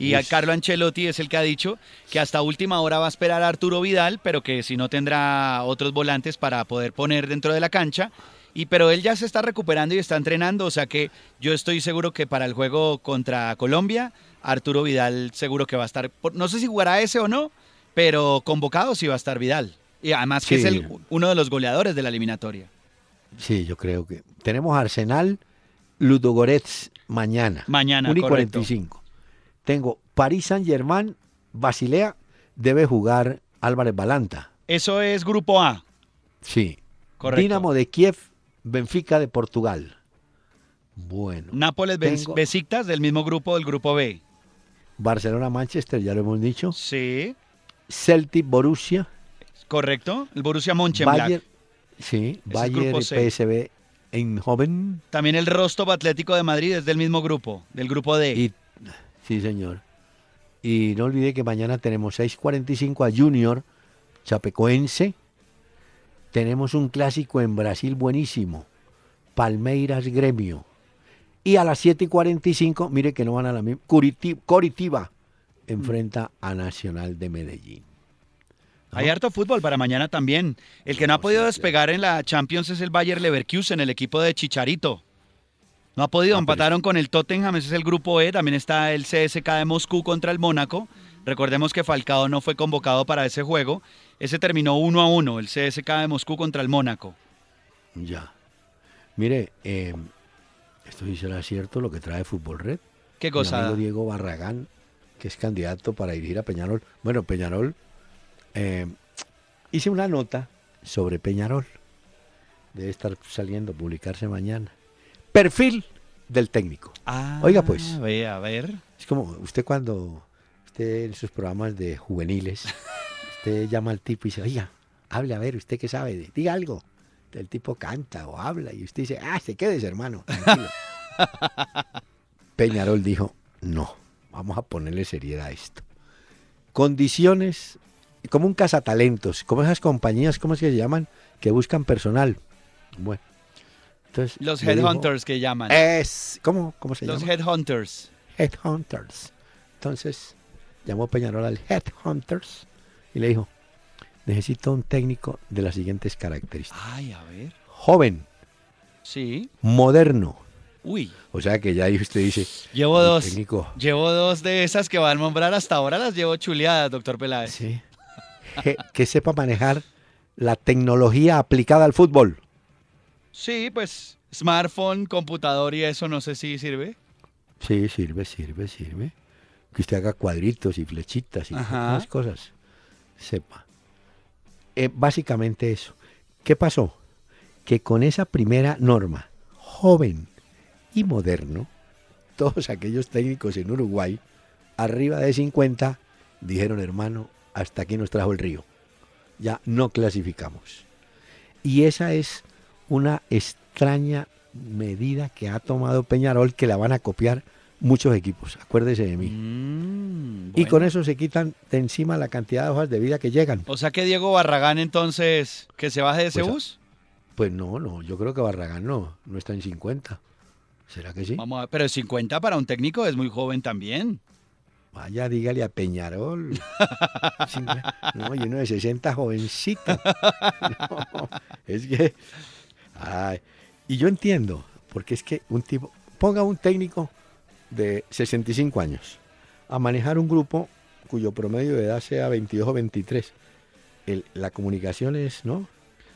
Y a Carlo Ancelotti es el que ha dicho que hasta última hora va a esperar a Arturo Vidal, pero que si no tendrá otros volantes para poder poner dentro de la cancha. Y pero él ya se está recuperando y está entrenando, o sea que yo estoy seguro que para el juego contra Colombia Arturo Vidal seguro que va a estar, no sé si jugará ese o no, pero convocado sí va a estar Vidal. Y además que es el, uno de los goleadores de la eliminatoria. Sí, yo creo que. Tenemos Arsenal, Ludogorets mañana. Mañana, 1 y 45. Tengo París Saint-Germain, Basilea, debe jugar Álvarez Balanta. Eso es grupo A. Sí. Correcto. Dinamo de Kiev, Benfica de Portugal. Bueno. Nápoles, Besiktas del mismo grupo del grupo B. Barcelona-Manchester, ya lo hemos dicho. Sí. Celtic-Borussia. Correcto, el Borussia Mönchengladbach. sí, Bayern PSV Eindhoven. También el Rostov Atlético de Madrid es del mismo grupo, del grupo D. sí, señor. Y no olvide que mañana tenemos 6.45 a Junior Chapecoense. Tenemos un clásico en Brasil buenísimo. Palmeiras Gremio. Y a las 7 y 45, mire que no van a la misma. Coritiba enfrenta a Nacional de Medellín. Hay harto fútbol para mañana también. El que no ha podido despegar en la Champions es el Bayer Leverkusen, el equipo de Chicharito. No ha podido, empataron con el Tottenham, ese es el grupo E, también está el CSK de Moscú contra el Mónaco. Recordemos que Falcao no fue convocado para ese juego. Ese terminó 1 a 1, el CSK de Moscú contra el Mónaco. Ya. Mire, eh, esto sí será cierto lo que trae Fútbol Red. ¿Qué cosa? Diego Barragán, que es candidato para dirigir a Peñarol. Bueno, Peñarol, eh, hice una nota sobre Peñarol. Debe estar saliendo, publicarse mañana. Perfil del técnico. Ah, Oiga, pues. Ve, a ver. Es como usted cuando, usted en sus programas de juveniles, usted llama al tipo y dice, oiga, hable a ver, ¿usted qué sabe? Diga algo el tipo canta o habla y usted dice, ah, se quedes, hermano, tranquilo. Peñarol dijo, no, vamos a ponerle seriedad a esto. Condiciones, como un cazatalentos, como esas compañías, ¿cómo es que se llaman? Que buscan personal. Bueno. Entonces, los headhunters que llaman. Es, ¿cómo, cómo se llama? Los headhunters. Headhunters. Entonces, llamó Peñarol al headhunters y le dijo, necesito un técnico de las siguientes características. Ay, a ver. Joven. Sí. Moderno. Uy. O sea que ya usted dice. Llevo dos. Llevo dos de esas que van a nombrar hasta ahora, las llevo chuleadas, doctor Peláez. Sí. Que, sepa manejar la tecnología aplicada al fútbol. Sí, pues smartphone, computador y eso no sé si sirve. Sí, sirve, sirve, sirve. Que usted haga cuadritos y flechitas y otras cosas. Sepa eh, básicamente eso. ¿Qué pasó? Que con esa primera norma, joven y moderno, todos aquellos técnicos en Uruguay, arriba de 50, dijeron, hermano, hasta aquí nos trajo el río. Ya no clasificamos. Y esa es una extraña medida que ha tomado Peñarol que la van a copiar muchos equipos, acuérdese de mí. Mm, y con eso se quitan de encima la cantidad de hojas de vida que llegan. O sea que Diego Barragán entonces, que se baje de ese pues, bus. Pues no, no, yo creo que Barragán no, no está en 50. ¿Será que sí? Vamos a ver, pero 50 para un técnico es muy joven también. Vaya, dígale a Peñarol. no, y uno de 60 jovencito. es que... y yo entiendo, porque es que un tipo... Ponga un técnico de 65 años a manejar un grupo cuyo promedio de edad sea 22 o 23. la comunicación es, ¿no?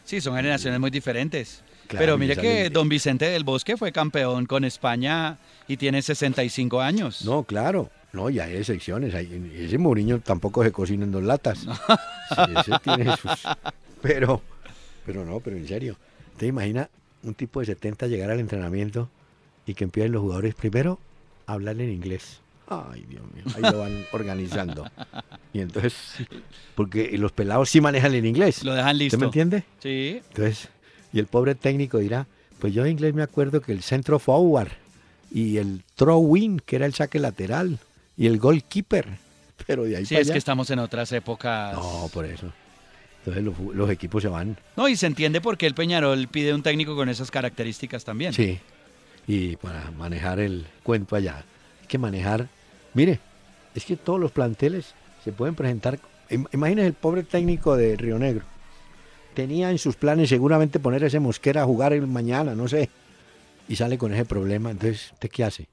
Sí, son generaciones muy diferentes. Pero mire que don Vicente del Bosque fue campeón con España y tiene 65 años. No, claro. No, ya hay excepciones. ese Mourinho tampoco se cocina en dos latas. ese tiene sus... Pero, pero no, pero en serio. ¿Te imaginas un tipo de 70 llegar al entrenamiento y que empiecen los jugadores primero hablar en inglés. Ay, Dios mío, ahí lo van organizando. Y entonces, porque los pelados sí manejan el inglés. Lo dejan listo. ¿Usted me entiende? Sí. Entonces, y el pobre técnico dirá, pues yo en inglés me acuerdo que el centro forward y el throw in, que era el saque lateral, y el goalkeeper. Pero de ahí sí, es que estamos en otras épocas. No, por eso. Entonces los, los, equipos se van. No, y se entiende por qué el Peñarol pide un técnico con esas características también. Sí, y para manejar el cuento allá. Hay que manejar, mire, es que todos los planteles se pueden presentar. Imagínese el pobre técnico de Río Negro. Tenía en sus planes seguramente poner ese Mosquera a jugar el mañana, no sé. Y sale con ese problema. Entonces, ¿usted qué hace?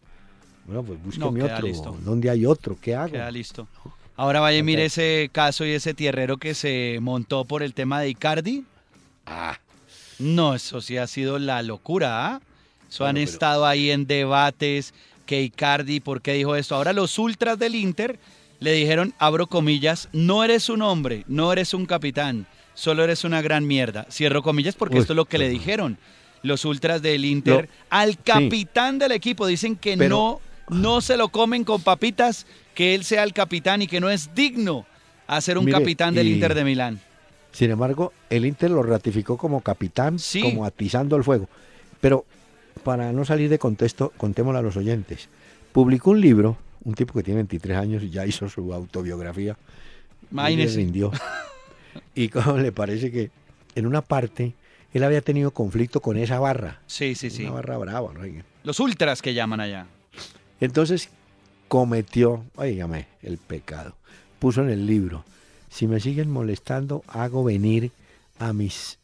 Bueno, pues búsqueme otro. Listo. ¿Dónde hay otro? ¿Qué hago? Queda listo. Ahora vaya mire ese caso y ese tierrero que se montó por el tema de Icardi. Ah. No, eso sí ha sido la locura, ¿ah? Eso han estado ahí en debates, que Icardi, ¿por qué dijo esto? Ahora los ultras del Inter le dijeron, abro comillas, no eres un hombre, no eres un capitán, solo eres una gran mierda. Cierro comillas porque esto es lo que le dijeron los ultras del Inter al capitán del equipo. Dicen que no, no se lo comen con papitas, que él sea el capitán y que no es digno a ser un capitán del Inter de Milán. Sin embargo, el Inter lo ratificó como capitán, como atizando el fuego. Pero para no salir de contexto, contémoslo a los oyentes. Publicó un libro, un tipo que tiene 23 años y ya hizo su autobiografía. Y rindió. y cómo le parece que en una parte él había tenido conflicto con esa barra. Sí, sí, sí. Una barra brava, ¿no? Los ultras que llaman allá. Entonces cometió, oígame, el pecado. Puso en el libro, si me siguen molestando, hago venir a mis,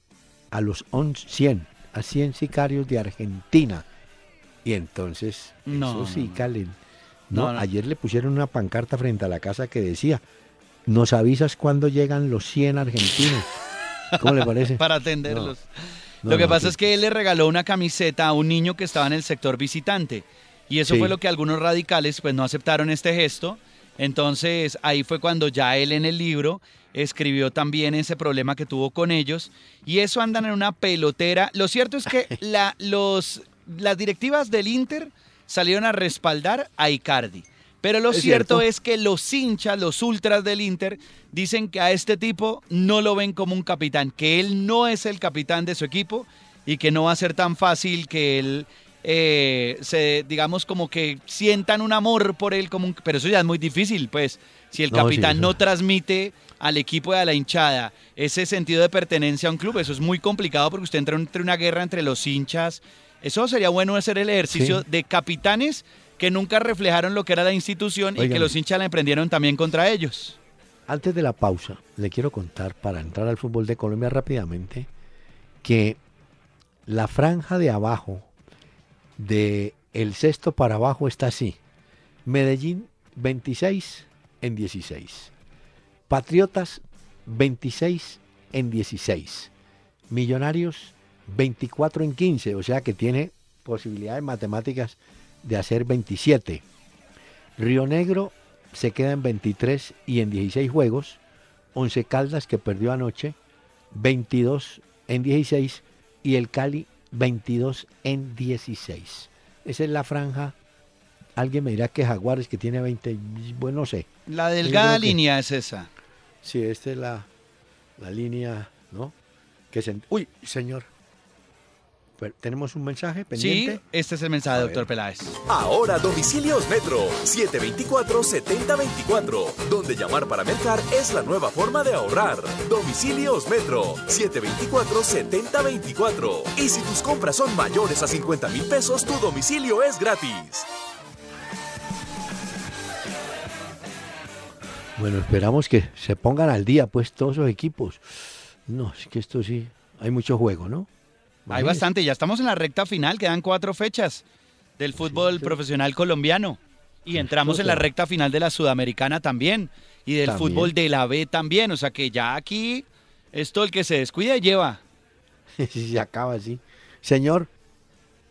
a los 100 a 100 sicarios de Argentina. Y entonces, no, eso sí, Calen. No, ayer le pusieron una pancarta frente a la casa que decía, nos avisas cuando llegan los 100 argentinos. ¿Cómo le parece? Para atenderlos. lo que pasa es que él le regaló una camiseta a un niño que estaba en el sector visitante. Y eso fue lo que algunos radicales pues no aceptaron este gesto. Entonces ahí fue cuando ya él en el libro escribió también ese problema que tuvo con ellos y eso andan en una pelotera. Lo cierto es que la, los, las directivas del Inter salieron a respaldar a Icardi. Pero lo cierto, es que los hinchas, los ultras del Inter, dicen que a este tipo no lo ven como un capitán, que él no es el capitán de su equipo y que no va a ser tan fácil que él eh, se, digamos, como que sientan un amor por él, como pero eso ya es muy difícil, pues, si el capitán no transmite al equipo y a la hinchada ese sentido de pertenencia a un club. Eso es muy complicado porque usted entra entre una guerra entre los hinchas. Eso sería bueno hacer el ejercicio de capitanes que nunca reflejaron lo que era la institución y que los hinchas la emprendieron también contra ellos. Antes de la pausa, le quiero contar, para entrar al fútbol de Colombia rápidamente, que la franja de abajo, de el sexto para abajo, está así. Medellín 26 en 16. Patriotas 26 en 16. Millonarios 24 en 15, o sea que tiene posibilidades matemáticas de hacer 27. Río Negro se queda en 23 y en 16 juegos. Once Caldas que perdió anoche 22 en 16 y el Cali 22 en 16. Esa es la franja. Alguien me dirá que Jaguares que tiene 20, bueno, no sé. La delgada línea es esa. Sí, esta es la, la línea, ¿no? Que se, uy, señor. ¿Tenemos un mensaje pendiente? Sí, este es el mensaje, doctor Peláez. Ahora domicilios Metro 724-7024, donde llamar para mercar es la nueva forma de ahorrar. Domicilios Metro 724-7024. Y si tus compras son mayores a 50 mil pesos, tu domicilio es gratis. Bueno, esperamos que se pongan al día, pues, todos los equipos. No, es que esto sí, hay mucho juego, ¿no? Hay bastante, ya estamos en la recta final, quedan cuatro fechas del fútbol profesional colombiano. Y entramos en la recta final de la Sudamericana también. Y del fútbol de la B también. O sea que ya aquí, esto el que se descuida lleva. se acaba así. Señor,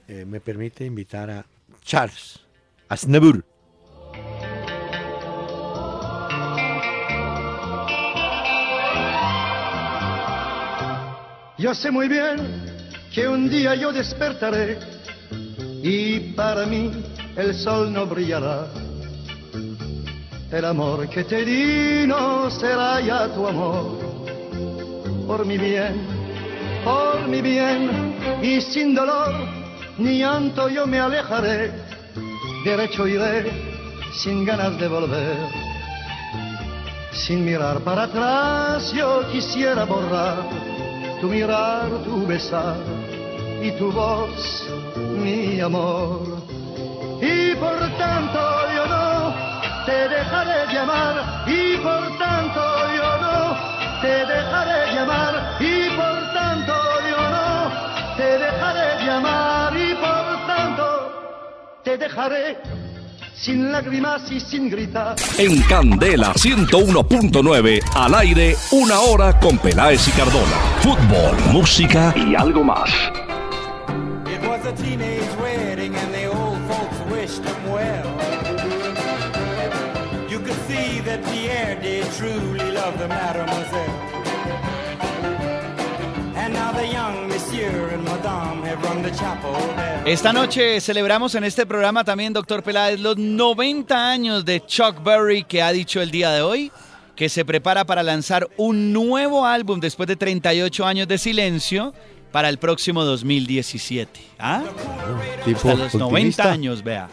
eh, me permite invitar a Charles Asnebur. Yo sé muy bien que un día yo despertaré y para mí el sol no brillará. El amor que te di no será ya tu amor. Por mi bien, por mi bien y sin dolor ni llanto yo me alejaré. Derecho iré sin ganas de volver. Sin mirar para atrás yo quisiera borrar tu mirar, tu besar y tu voz, mi amor. Y por tanto yo no te dejaré llamar, y por tanto yo no te dejaré llamar, y por tanto yo no te dejaré llamar, y por tanto te dejaré sin lágrimas y sin gritar. En Candela 101.9, al aire, una hora con Peláez y Cardona. Fútbol, música y algo más. Was a teenage wedding and the old folks wished them well. You could see that Pierre did truly love the mademoiselle. Esta noche celebramos en este programa también, doctor Peláez, los 90 años de Chuck Berry que ha dicho el día de hoy que se prepara para lanzar un nuevo álbum después de 38 años de silencio para el próximo 2017. ¿Ah? Tipo los 90 años, vea.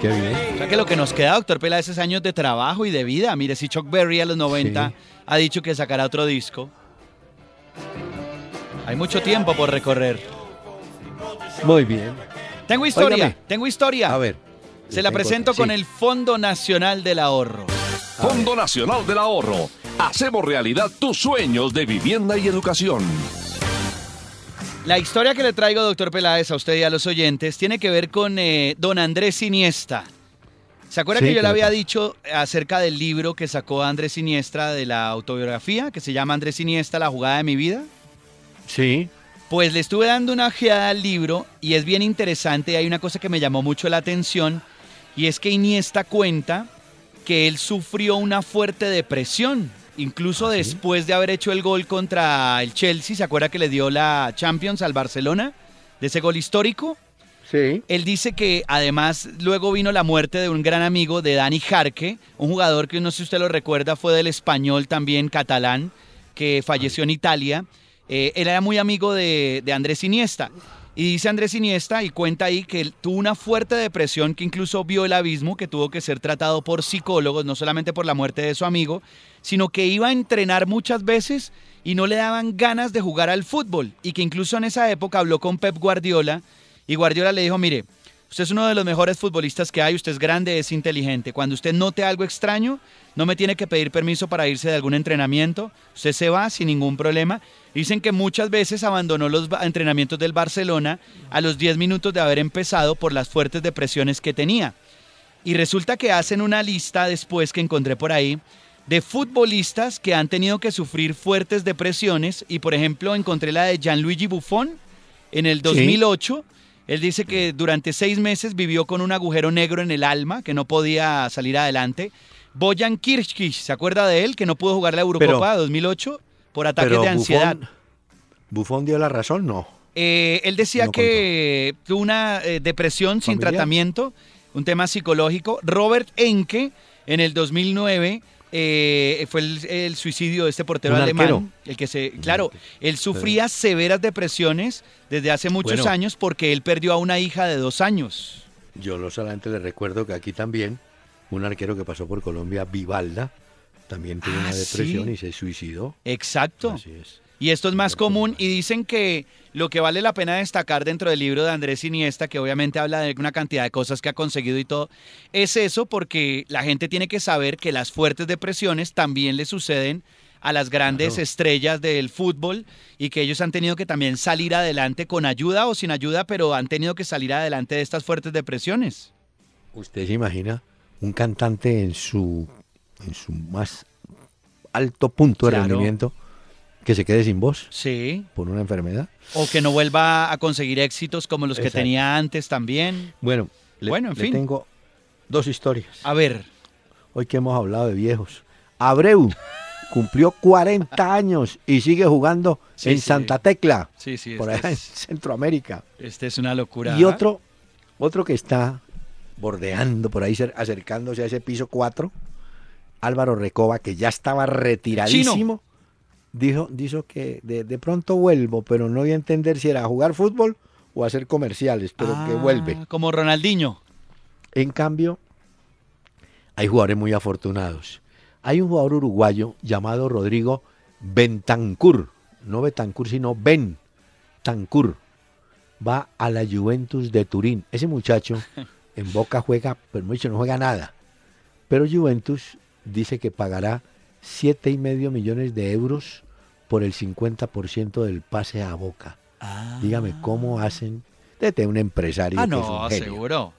Qué bien. O sea que lo que nos queda, doctor Peláez, es años de trabajo y de vida. Mire, si Chuck Berry a los 90 ha dicho que sacará otro disco. Hay mucho tiempo por recorrer. Muy bien. Tengo historia, tengo historia. A ver. Se la presento con el Fondo Nacional del Ahorro. Fondo Nacional del Ahorro. Hacemos realidad tus sueños de vivienda y educación. La historia que le traigo, doctor Peláez, a usted y a los oyentes, tiene que ver con eh, don Andrés Siniestra. ¿Se acuerda que yo le había dicho acerca del libro que sacó Andrés Siniestra de la autobiografía, que se llama Andrés Siniestra, la jugada de mi vida? Sí. Pues le estuve dando una ojeada al libro y es bien interesante. Hay una cosa que me llamó mucho la atención y es que Iniesta cuenta que él sufrió una fuerte depresión, incluso ¿Ah, después de haber hecho el gol contra el Chelsea. ¿Se acuerda que le dio la Champions al Barcelona? De ese gol histórico. Sí. Él dice que además luego vino la muerte de un gran amigo de Dani Jarque, un jugador que no sé si usted lo recuerda, fue del español también catalán, que falleció en Italia. Eh, él era muy amigo de, Andrés Iniesta. Y dice Andrés Iniesta y cuenta ahí que él tuvo una fuerte depresión que incluso vio el abismo, que tuvo que ser tratado por psicólogos, no solamente por la muerte de su amigo, sino que iba a entrenar muchas veces y no le daban ganas de jugar al fútbol. Y que incluso en esa época habló con Pep Guardiola y Guardiola le dijo, mire, usted es uno de los mejores futbolistas que hay, usted es grande, es inteligente. Cuando usted note algo extraño, no me tiene que pedir permiso para irse de algún entrenamiento, usted se va sin ningún problema Dicen que muchas veces abandonó los entrenamientos del Barcelona a los 10 minutos de haber empezado por las fuertes depresiones que tenía. Y resulta que hacen una lista después que encontré por ahí de futbolistas que han tenido que sufrir fuertes depresiones y por ejemplo encontré la de Gianluigi Buffon en el 2008. Él dice que durante seis meses vivió con un agujero negro en el alma, que no podía salir adelante. Bojan Kirchkis, ¿se acuerda de él? Que no pudo jugar la Eurocopa de 2008 por ataques de ansiedad. ¿Bufón dio la razón? No. Eh, él decía que tuvo una eh, depresión sin tratamiento, un tema psicológico. Robert Enke, en el 2009, eh, fue el, suicidio de este portero alemán. El que se, claro, él sufría severas depresiones desde hace muchos años porque él perdió a una hija de dos años. Yo lo solamente le recuerdo que aquí también un arquero que pasó por Colombia, Vivalda, también tuvo una ah, depresión y se suicidó. Exacto. Así es. Y esto es más común y dicen que lo que vale la pena destacar dentro del libro de Andrés Iniesta, que obviamente habla de una cantidad de cosas que ha conseguido y todo, es eso porque la gente tiene que saber que las fuertes depresiones también le suceden a las grandes estrellas del fútbol y que ellos han tenido que también salir adelante con ayuda o sin ayuda, pero han tenido que salir adelante de estas fuertes depresiones. ¿Usted se imagina un cantante en su, en su más alto punto de rendimiento? Que se quede sin voz. Sí. Por una enfermedad. O que no vuelva a conseguir éxitos como los que tenía antes también. Bueno, bueno, en fin. tengo dos historias. A ver. Hoy que hemos hablado de viejos. Abreu cumplió 40 años y sigue jugando en Santa Tecla. Sí, sí. Por allá en Centroamérica. Este es una locura. Y otro, otro que está bordeando por ahí, acercándose a ese piso 4. Álvaro Recoba, que ya estaba retiradísimo dijo, dijo que de, pronto vuelvo, pero no voy a entender si era a jugar fútbol o a hacer comerciales, pero que ah, vuelve. Como Ronaldinho. En cambio, hay jugadores muy afortunados. Hay un jugador uruguayo llamado Rodrigo Bentancur, no Bentancur, sino Bentancur. Va a la Juventus de Turín. Ese muchacho en Boca juega, pero mucho no juega nada. Pero Juventus dice que pagará siete y medio millones de euros por el 50% del pase a Boca. Dígame cómo hacen de un empresario ah, no, seguro,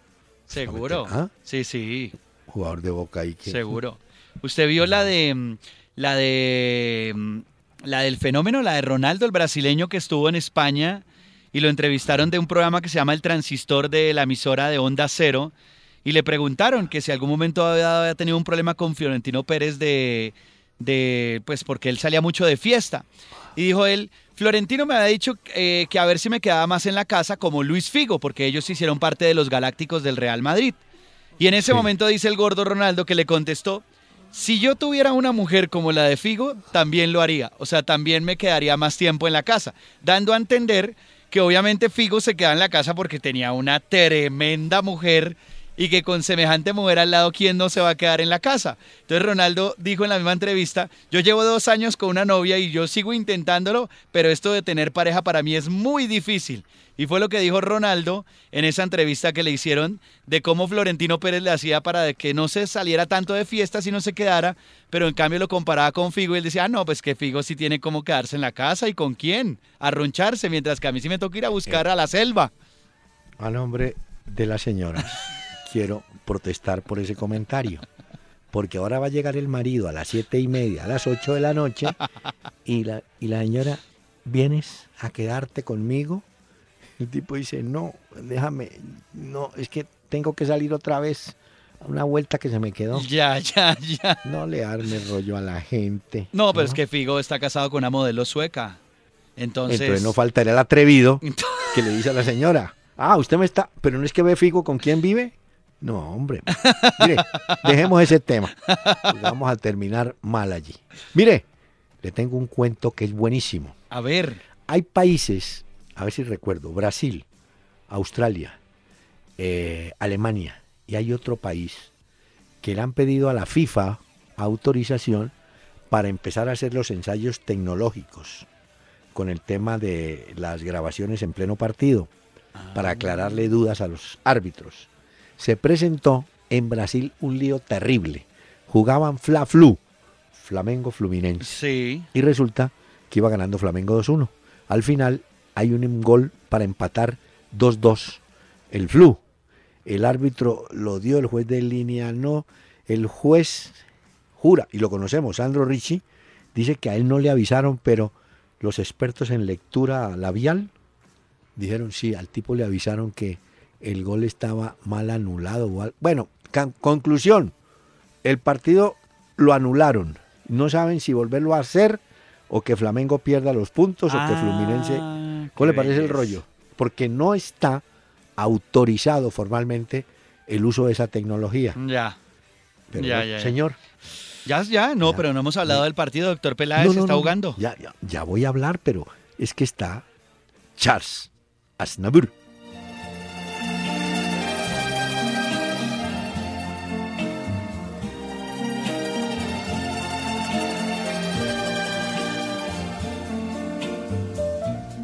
seguro. ¿Ah? Sí, sí. Jugador de Boca que... Seguro. Usted vio la de la de la del fenómeno, la de Ronaldo, el brasileño que estuvo en España y lo entrevistaron de un programa que se llama El Transistor de la emisora de Onda Cero y le preguntaron que si algún momento había tenido un problema con Fiorentino Pérez de de, pues porque él salía mucho de fiesta. Y dijo él, Florentino me había dicho eh, que a ver si me quedaba más en la casa como Luis Figo, porque ellos hicieron parte de los Galácticos del Real Madrid. Y en ese momento dice el gordo Ronaldo que le contestó, si yo tuviera una mujer como la de Figo, también lo haría. O sea, también me quedaría más tiempo en la casa, dando a entender que obviamente Figo se queda en la casa porque tenía una tremenda mujer y que con semejante mujer al lado, ¿quién no se va a quedar en la casa? Entonces Ronaldo dijo en la misma entrevista, yo llevo dos años con una novia y yo sigo intentándolo, pero esto de tener pareja para mí es muy difícil. Y fue lo que dijo Ronaldo en esa entrevista que le hicieron de cómo Florentino Pérez le hacía para que no se saliera tanto de fiesta si no se quedara, pero en cambio lo comparaba con Figo y él decía, ah, no, pues que Figo sí tiene como quedarse en la casa y con quién, arroncharse, mientras que a mí sí me toca ir a buscar a la selva. A nombre de la señora quiero protestar por ese comentario. Porque ahora va a llegar el marido a las siete y media, a las ocho de la noche, y la, y la señora, ¿vienes a quedarte conmigo? El tipo dice, no, déjame, no, es que tengo que salir otra vez a una vuelta que se me quedó. Ya, ya, ya. No le arme rollo a la gente. No, pero es que Figo está casado con una modelo sueca. Entonces... Entonces no faltaría el atrevido que le dice a la señora, ah, usted me está, pero no es que ve Figo con quién vive. No, hombre. Mire, dejemos ese tema. Vamos a terminar mal allí. Mire, le tengo un cuento que es buenísimo. A ver. Hay países, a ver si recuerdo, Brasil, Australia, eh, Alemania, y hay otro país que le han pedido a la FIFA autorización para empezar a hacer los ensayos tecnológicos con el tema de las grabaciones en pleno partido, para ah. aclararle dudas a los árbitros se presentó en Brasil un lío terrible. Jugaban Fla-Flu, Flamengo Fluminense. Sí. Y resulta que iba ganando Flamengo 2-1. Al final hay un gol para empatar 2-2. El Flu. El árbitro lo dio, el juez de línea no. El juez jura, y lo conocemos, Sandro Ricci, dice que a él no le avisaron, pero los expertos en lectura labial dijeron sí, al tipo le avisaron que el gol estaba mal anulado. Bueno, conclusión, el partido lo anularon. No saben si volverlo a hacer o que Flamengo pierda los puntos o que Fluminense... Ah, ¿Cómo le parece el rollo? Porque no está autorizado formalmente el uso de esa tecnología. Ya. ya, ya, Señor. Ya, ya, no, pero no hemos hablado del partido, doctor Peláez, está jugando. Ya, ya, ya voy a hablar, pero es que está Charles Aznavour.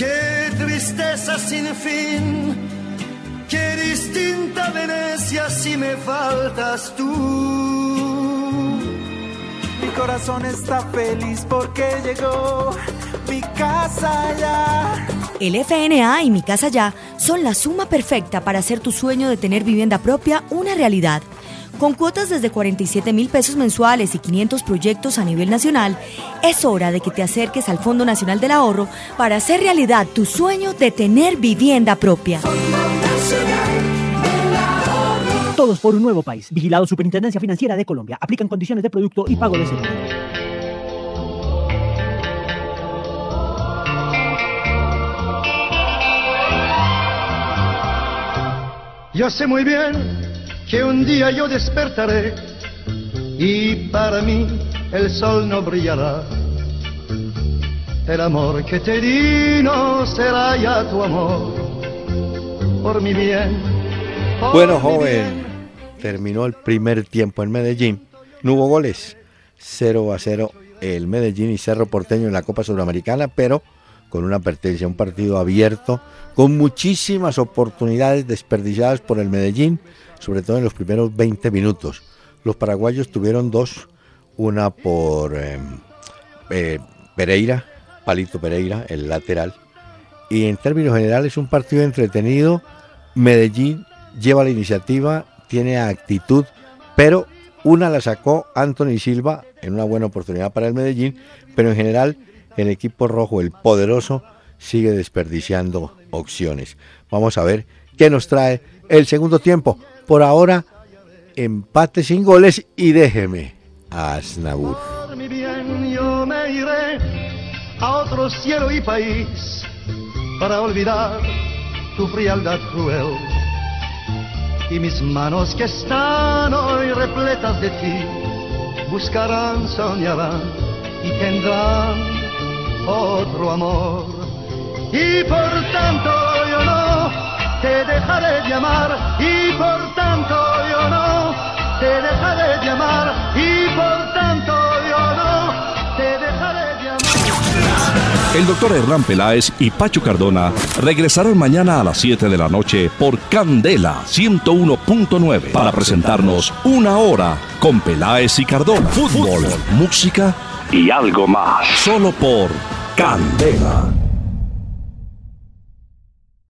Qué tristeza sin fin, qué distinta Venecia si me faltas tú. Mi corazón está feliz porque llegó mi casa ya. El FNA y Mi Casa Ya son la suma perfecta para hacer tu sueño de tener vivienda propia una realidad. Con cuotas desde 47 mil pesos mensuales y 500 proyectos a nivel nacional, es hora de que te acerques al Fondo Nacional del Ahorro para hacer realidad tu sueño de tener vivienda propia. Todos por un nuevo país. Vigilado Superintendencia Financiera de Colombia. Aplican condiciones de producto y pago de seguro. Yo sé muy bien que un día yo despertaré y para mí el sol no brillará. El amor que te di no será ya tu amor, por mi bien. bueno, joven, terminó el primer tiempo en Medellín. No hubo goles. 0 a 0 el Medellín y Cerro Porteño en la Copa Sudamericana, pero con una pertenencia, un partido abierto, con muchísimas oportunidades desperdiciadas por el Medellín sobre todo en los primeros 20 minutos. Los paraguayos tuvieron dos, una por em, eh, Pereira, Palito Pereira, el lateral. Y en términos generales un partido entretenido. Medellín lleva la iniciativa, tiene actitud, pero una la sacó Anthony Silva en una buena oportunidad para el Medellín, pero en general el equipo rojo, el poderoso, sigue desperdiciando opciones. Vamos a ver qué nos trae el segundo tiempo por ahora empate sin goles y déjeme a bien yo me iré a otro cielo y país para olvidar tu frialdad cruel. Y mis manos que están hoy repletas de ti buscarán, soñarán y tendrán otro amor. Y por tanto yo no te dejaré de amar y por tanto yo no te dejaré de amar y por tanto yo no te dejaré de amar. El doctor Hernán Peláez y Pacho Cardona regresarán mañana a las 7 de la noche por Candela 101.9 para presentarnos una hora con Peláez y Cardona. Fútbol, música y algo más. Solo por Candela.